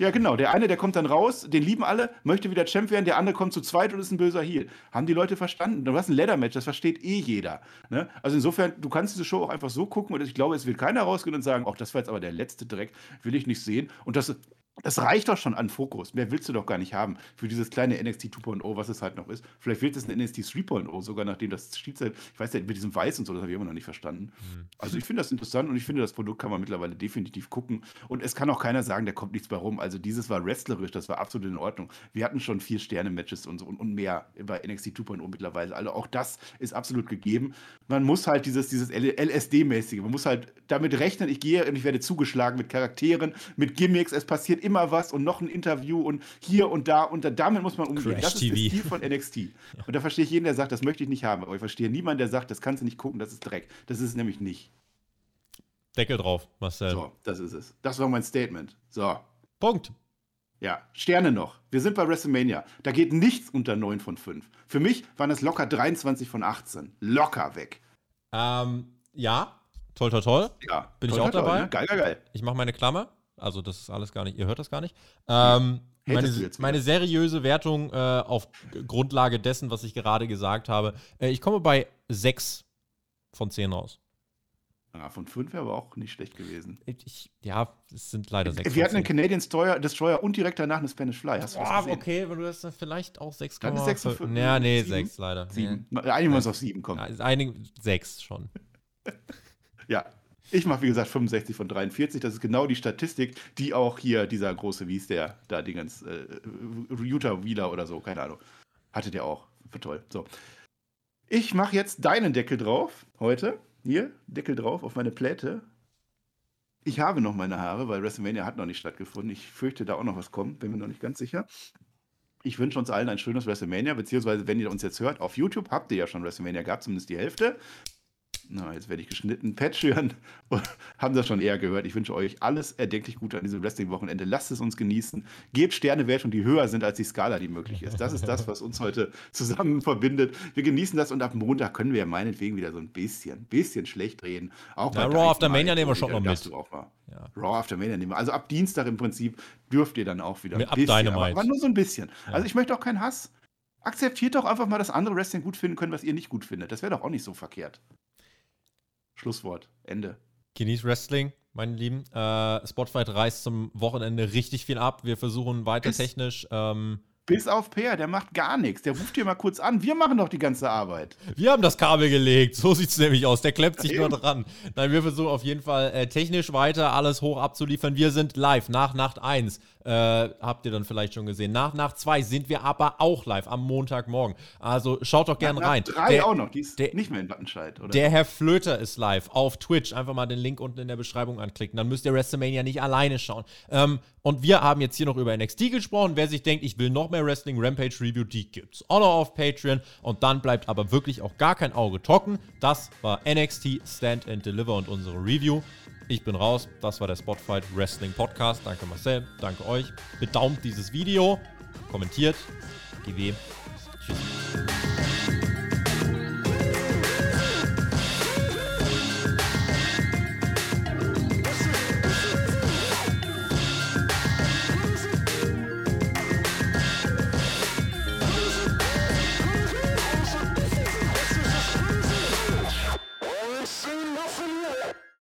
Ja, genau. Der eine, der kommt dann raus, den lieben alle, möchte wieder Champ werden, der andere kommt zu zweit und ist ein böser Heel. Haben die Leute verstanden? Du hast ein Leather-Match, das versteht eh jeder. Ne? Also insofern, du kannst diese Show auch einfach so gucken und ich glaube, es wird keiner rausgehen und sagen, ach, das war jetzt aber der letzte Dreck, will ich nicht sehen. Und das das reicht doch schon an Fokus. Mehr willst du doch gar nicht haben für dieses kleine NXT 2.0, was es halt noch ist. Vielleicht wird es ein NXT 3.0, sogar nachdem das Schiedsrichter, ich weiß nicht, mit diesem Weiß und so, das habe ich immer noch nicht verstanden. Mhm. Also ich finde das interessant und ich finde, das Produkt kann man mittlerweile definitiv gucken. Und es kann auch keiner sagen, da kommt nichts bei rum. Also dieses war wrestlerisch, das war absolut in Ordnung. Wir hatten schon vier Sterne-Matches und so und, und mehr bei NXT 2.0 mittlerweile. Also auch das ist absolut gegeben. Man muss halt dieses, dieses LSD-mäßige, man muss halt damit rechnen, ich gehe und ich werde zugeschlagen mit Charakteren, mit Gimmicks, es passiert immer immer was und noch ein Interview und hier und da und da. Damit muss man umgehen. Crash das ist TV. der Stil von NXT. Und da verstehe ich jeden, der sagt, das möchte ich nicht haben. Aber ich verstehe niemanden, der sagt, das kannst du nicht gucken, das ist Dreck. Das ist es nämlich nicht. Deckel drauf, Marcel. So, das ist es. Das war mein Statement. So. Punkt. Ja, Sterne noch. Wir sind bei WrestleMania. Da geht nichts unter 9 von 5. Für mich waren es locker 23 von 18. Locker weg. Ähm, ja, toll, toll, toll. Ja, Bin ich toll, auch toll, dabei? Ne? Geil, geil, geil. Ich mache meine Klammer. Also, das ist alles gar nicht, ihr hört das gar nicht. Ähm, Hatest meine, jetzt meine seriöse Wertung äh, auf Grundlage dessen, was ich gerade gesagt habe. Äh, ich komme bei 6 von 10 raus. Ja, von 5 wäre aber auch nicht schlecht gewesen. Ich, ja, es sind leider 6 Wir hatten einen Canadian Destroyer, Destroyer und direkt danach eine Spanish Fly. Hast du Boah, gesehen? okay, wenn du das dann vielleicht auch 6 Dann ist sechs und fünf- Ja, nee, sieben? 6 leider. Sieben. Einigen wir uns auf 7, komm. Ja, einigen 6 schon. Ja. Ich mache, wie gesagt, 65 von 43. Das ist genau die Statistik, die auch hier dieser große, wie ist der, da die ganz, äh, Utah Wheeler oder so, keine Ahnung. Hatte der auch. War toll. So. Ich mache jetzt deinen Deckel drauf heute. Hier, Deckel drauf auf meine Pläte. Ich habe noch meine Haare, weil WrestleMania hat noch nicht stattgefunden. Ich fürchte, da auch noch was kommt, bin mir noch nicht ganz sicher. Ich wünsche uns allen ein schönes WrestleMania, beziehungsweise, wenn ihr uns jetzt hört, auf YouTube habt ihr ja schon WrestleMania gehabt, zumindest die Hälfte. Na, jetzt werde ich geschnitten. Patreon haben das schon eher gehört. Ich wünsche euch alles erdenklich Gute an diesem Wrestling-Wochenende. Lasst es uns genießen. Gebt Sternewertung, die höher sind als die Skala, die möglich ist. Das ist das, was uns heute zusammen verbindet. Wir genießen das und ab Montag können wir ja meinetwegen wieder so ein bisschen, bisschen schlecht reden. Auch bei Raw After Mania nehmen wir schon noch mit. Ja. Raw After Mania nehmen wir. Also ab Dienstag im Prinzip dürft ihr dann auch wieder ein ab bisschen. Aber, aber nur so ein bisschen. Ja. Also ich möchte auch keinen Hass. Akzeptiert doch einfach mal, dass andere Wrestling gut finden können, was ihr nicht gut findet. Das wäre doch auch nicht so verkehrt. Schlusswort. Ende. Genießt Wrestling, meine Lieben. Äh, Spotify reißt zum Wochenende richtig viel ab. Wir versuchen weiter Ist- technisch. Ähm, Bis auf Peer, der macht gar nichts. Der ruft dir mal kurz an. Wir machen doch die ganze Arbeit. wir haben das Kabel gelegt. So sieht es nämlich aus. Der klemmt sich Ja, nur dran. Nein, wir versuchen auf jeden Fall äh, technisch weiter alles hoch abzuliefern. Wir sind live nach Nacht 1. Äh, habt ihr dann vielleicht schon gesehen. Nach Nacht 2 sind wir aber auch live am Montagmorgen. Also schaut doch gern Nach rein. Drei Der- auch noch. Die ist der- nicht mehr in Wattenscheid, oder? Der Herr Flöter ist live auf Twitch. Einfach mal den Link unten in der Beschreibung anklicken. Dann müsst ihr WrestleMania nicht alleine schauen. Ähm, und wir haben jetzt hier noch über NXT gesprochen. Wer sich denkt, ich will noch mehr Wrestling Rampage Review, die gibt's auch noch auf Patreon. Und dann bleibt aber wirklich auch gar kein Auge trocken. Das war NXT Stand and Deliver und unsere Review. Ich bin raus. Das war der Spotfight Wrestling Podcast. Danke Marcel, danke euch. Bedaumt dieses Video, kommentiert. GW. Tschüss.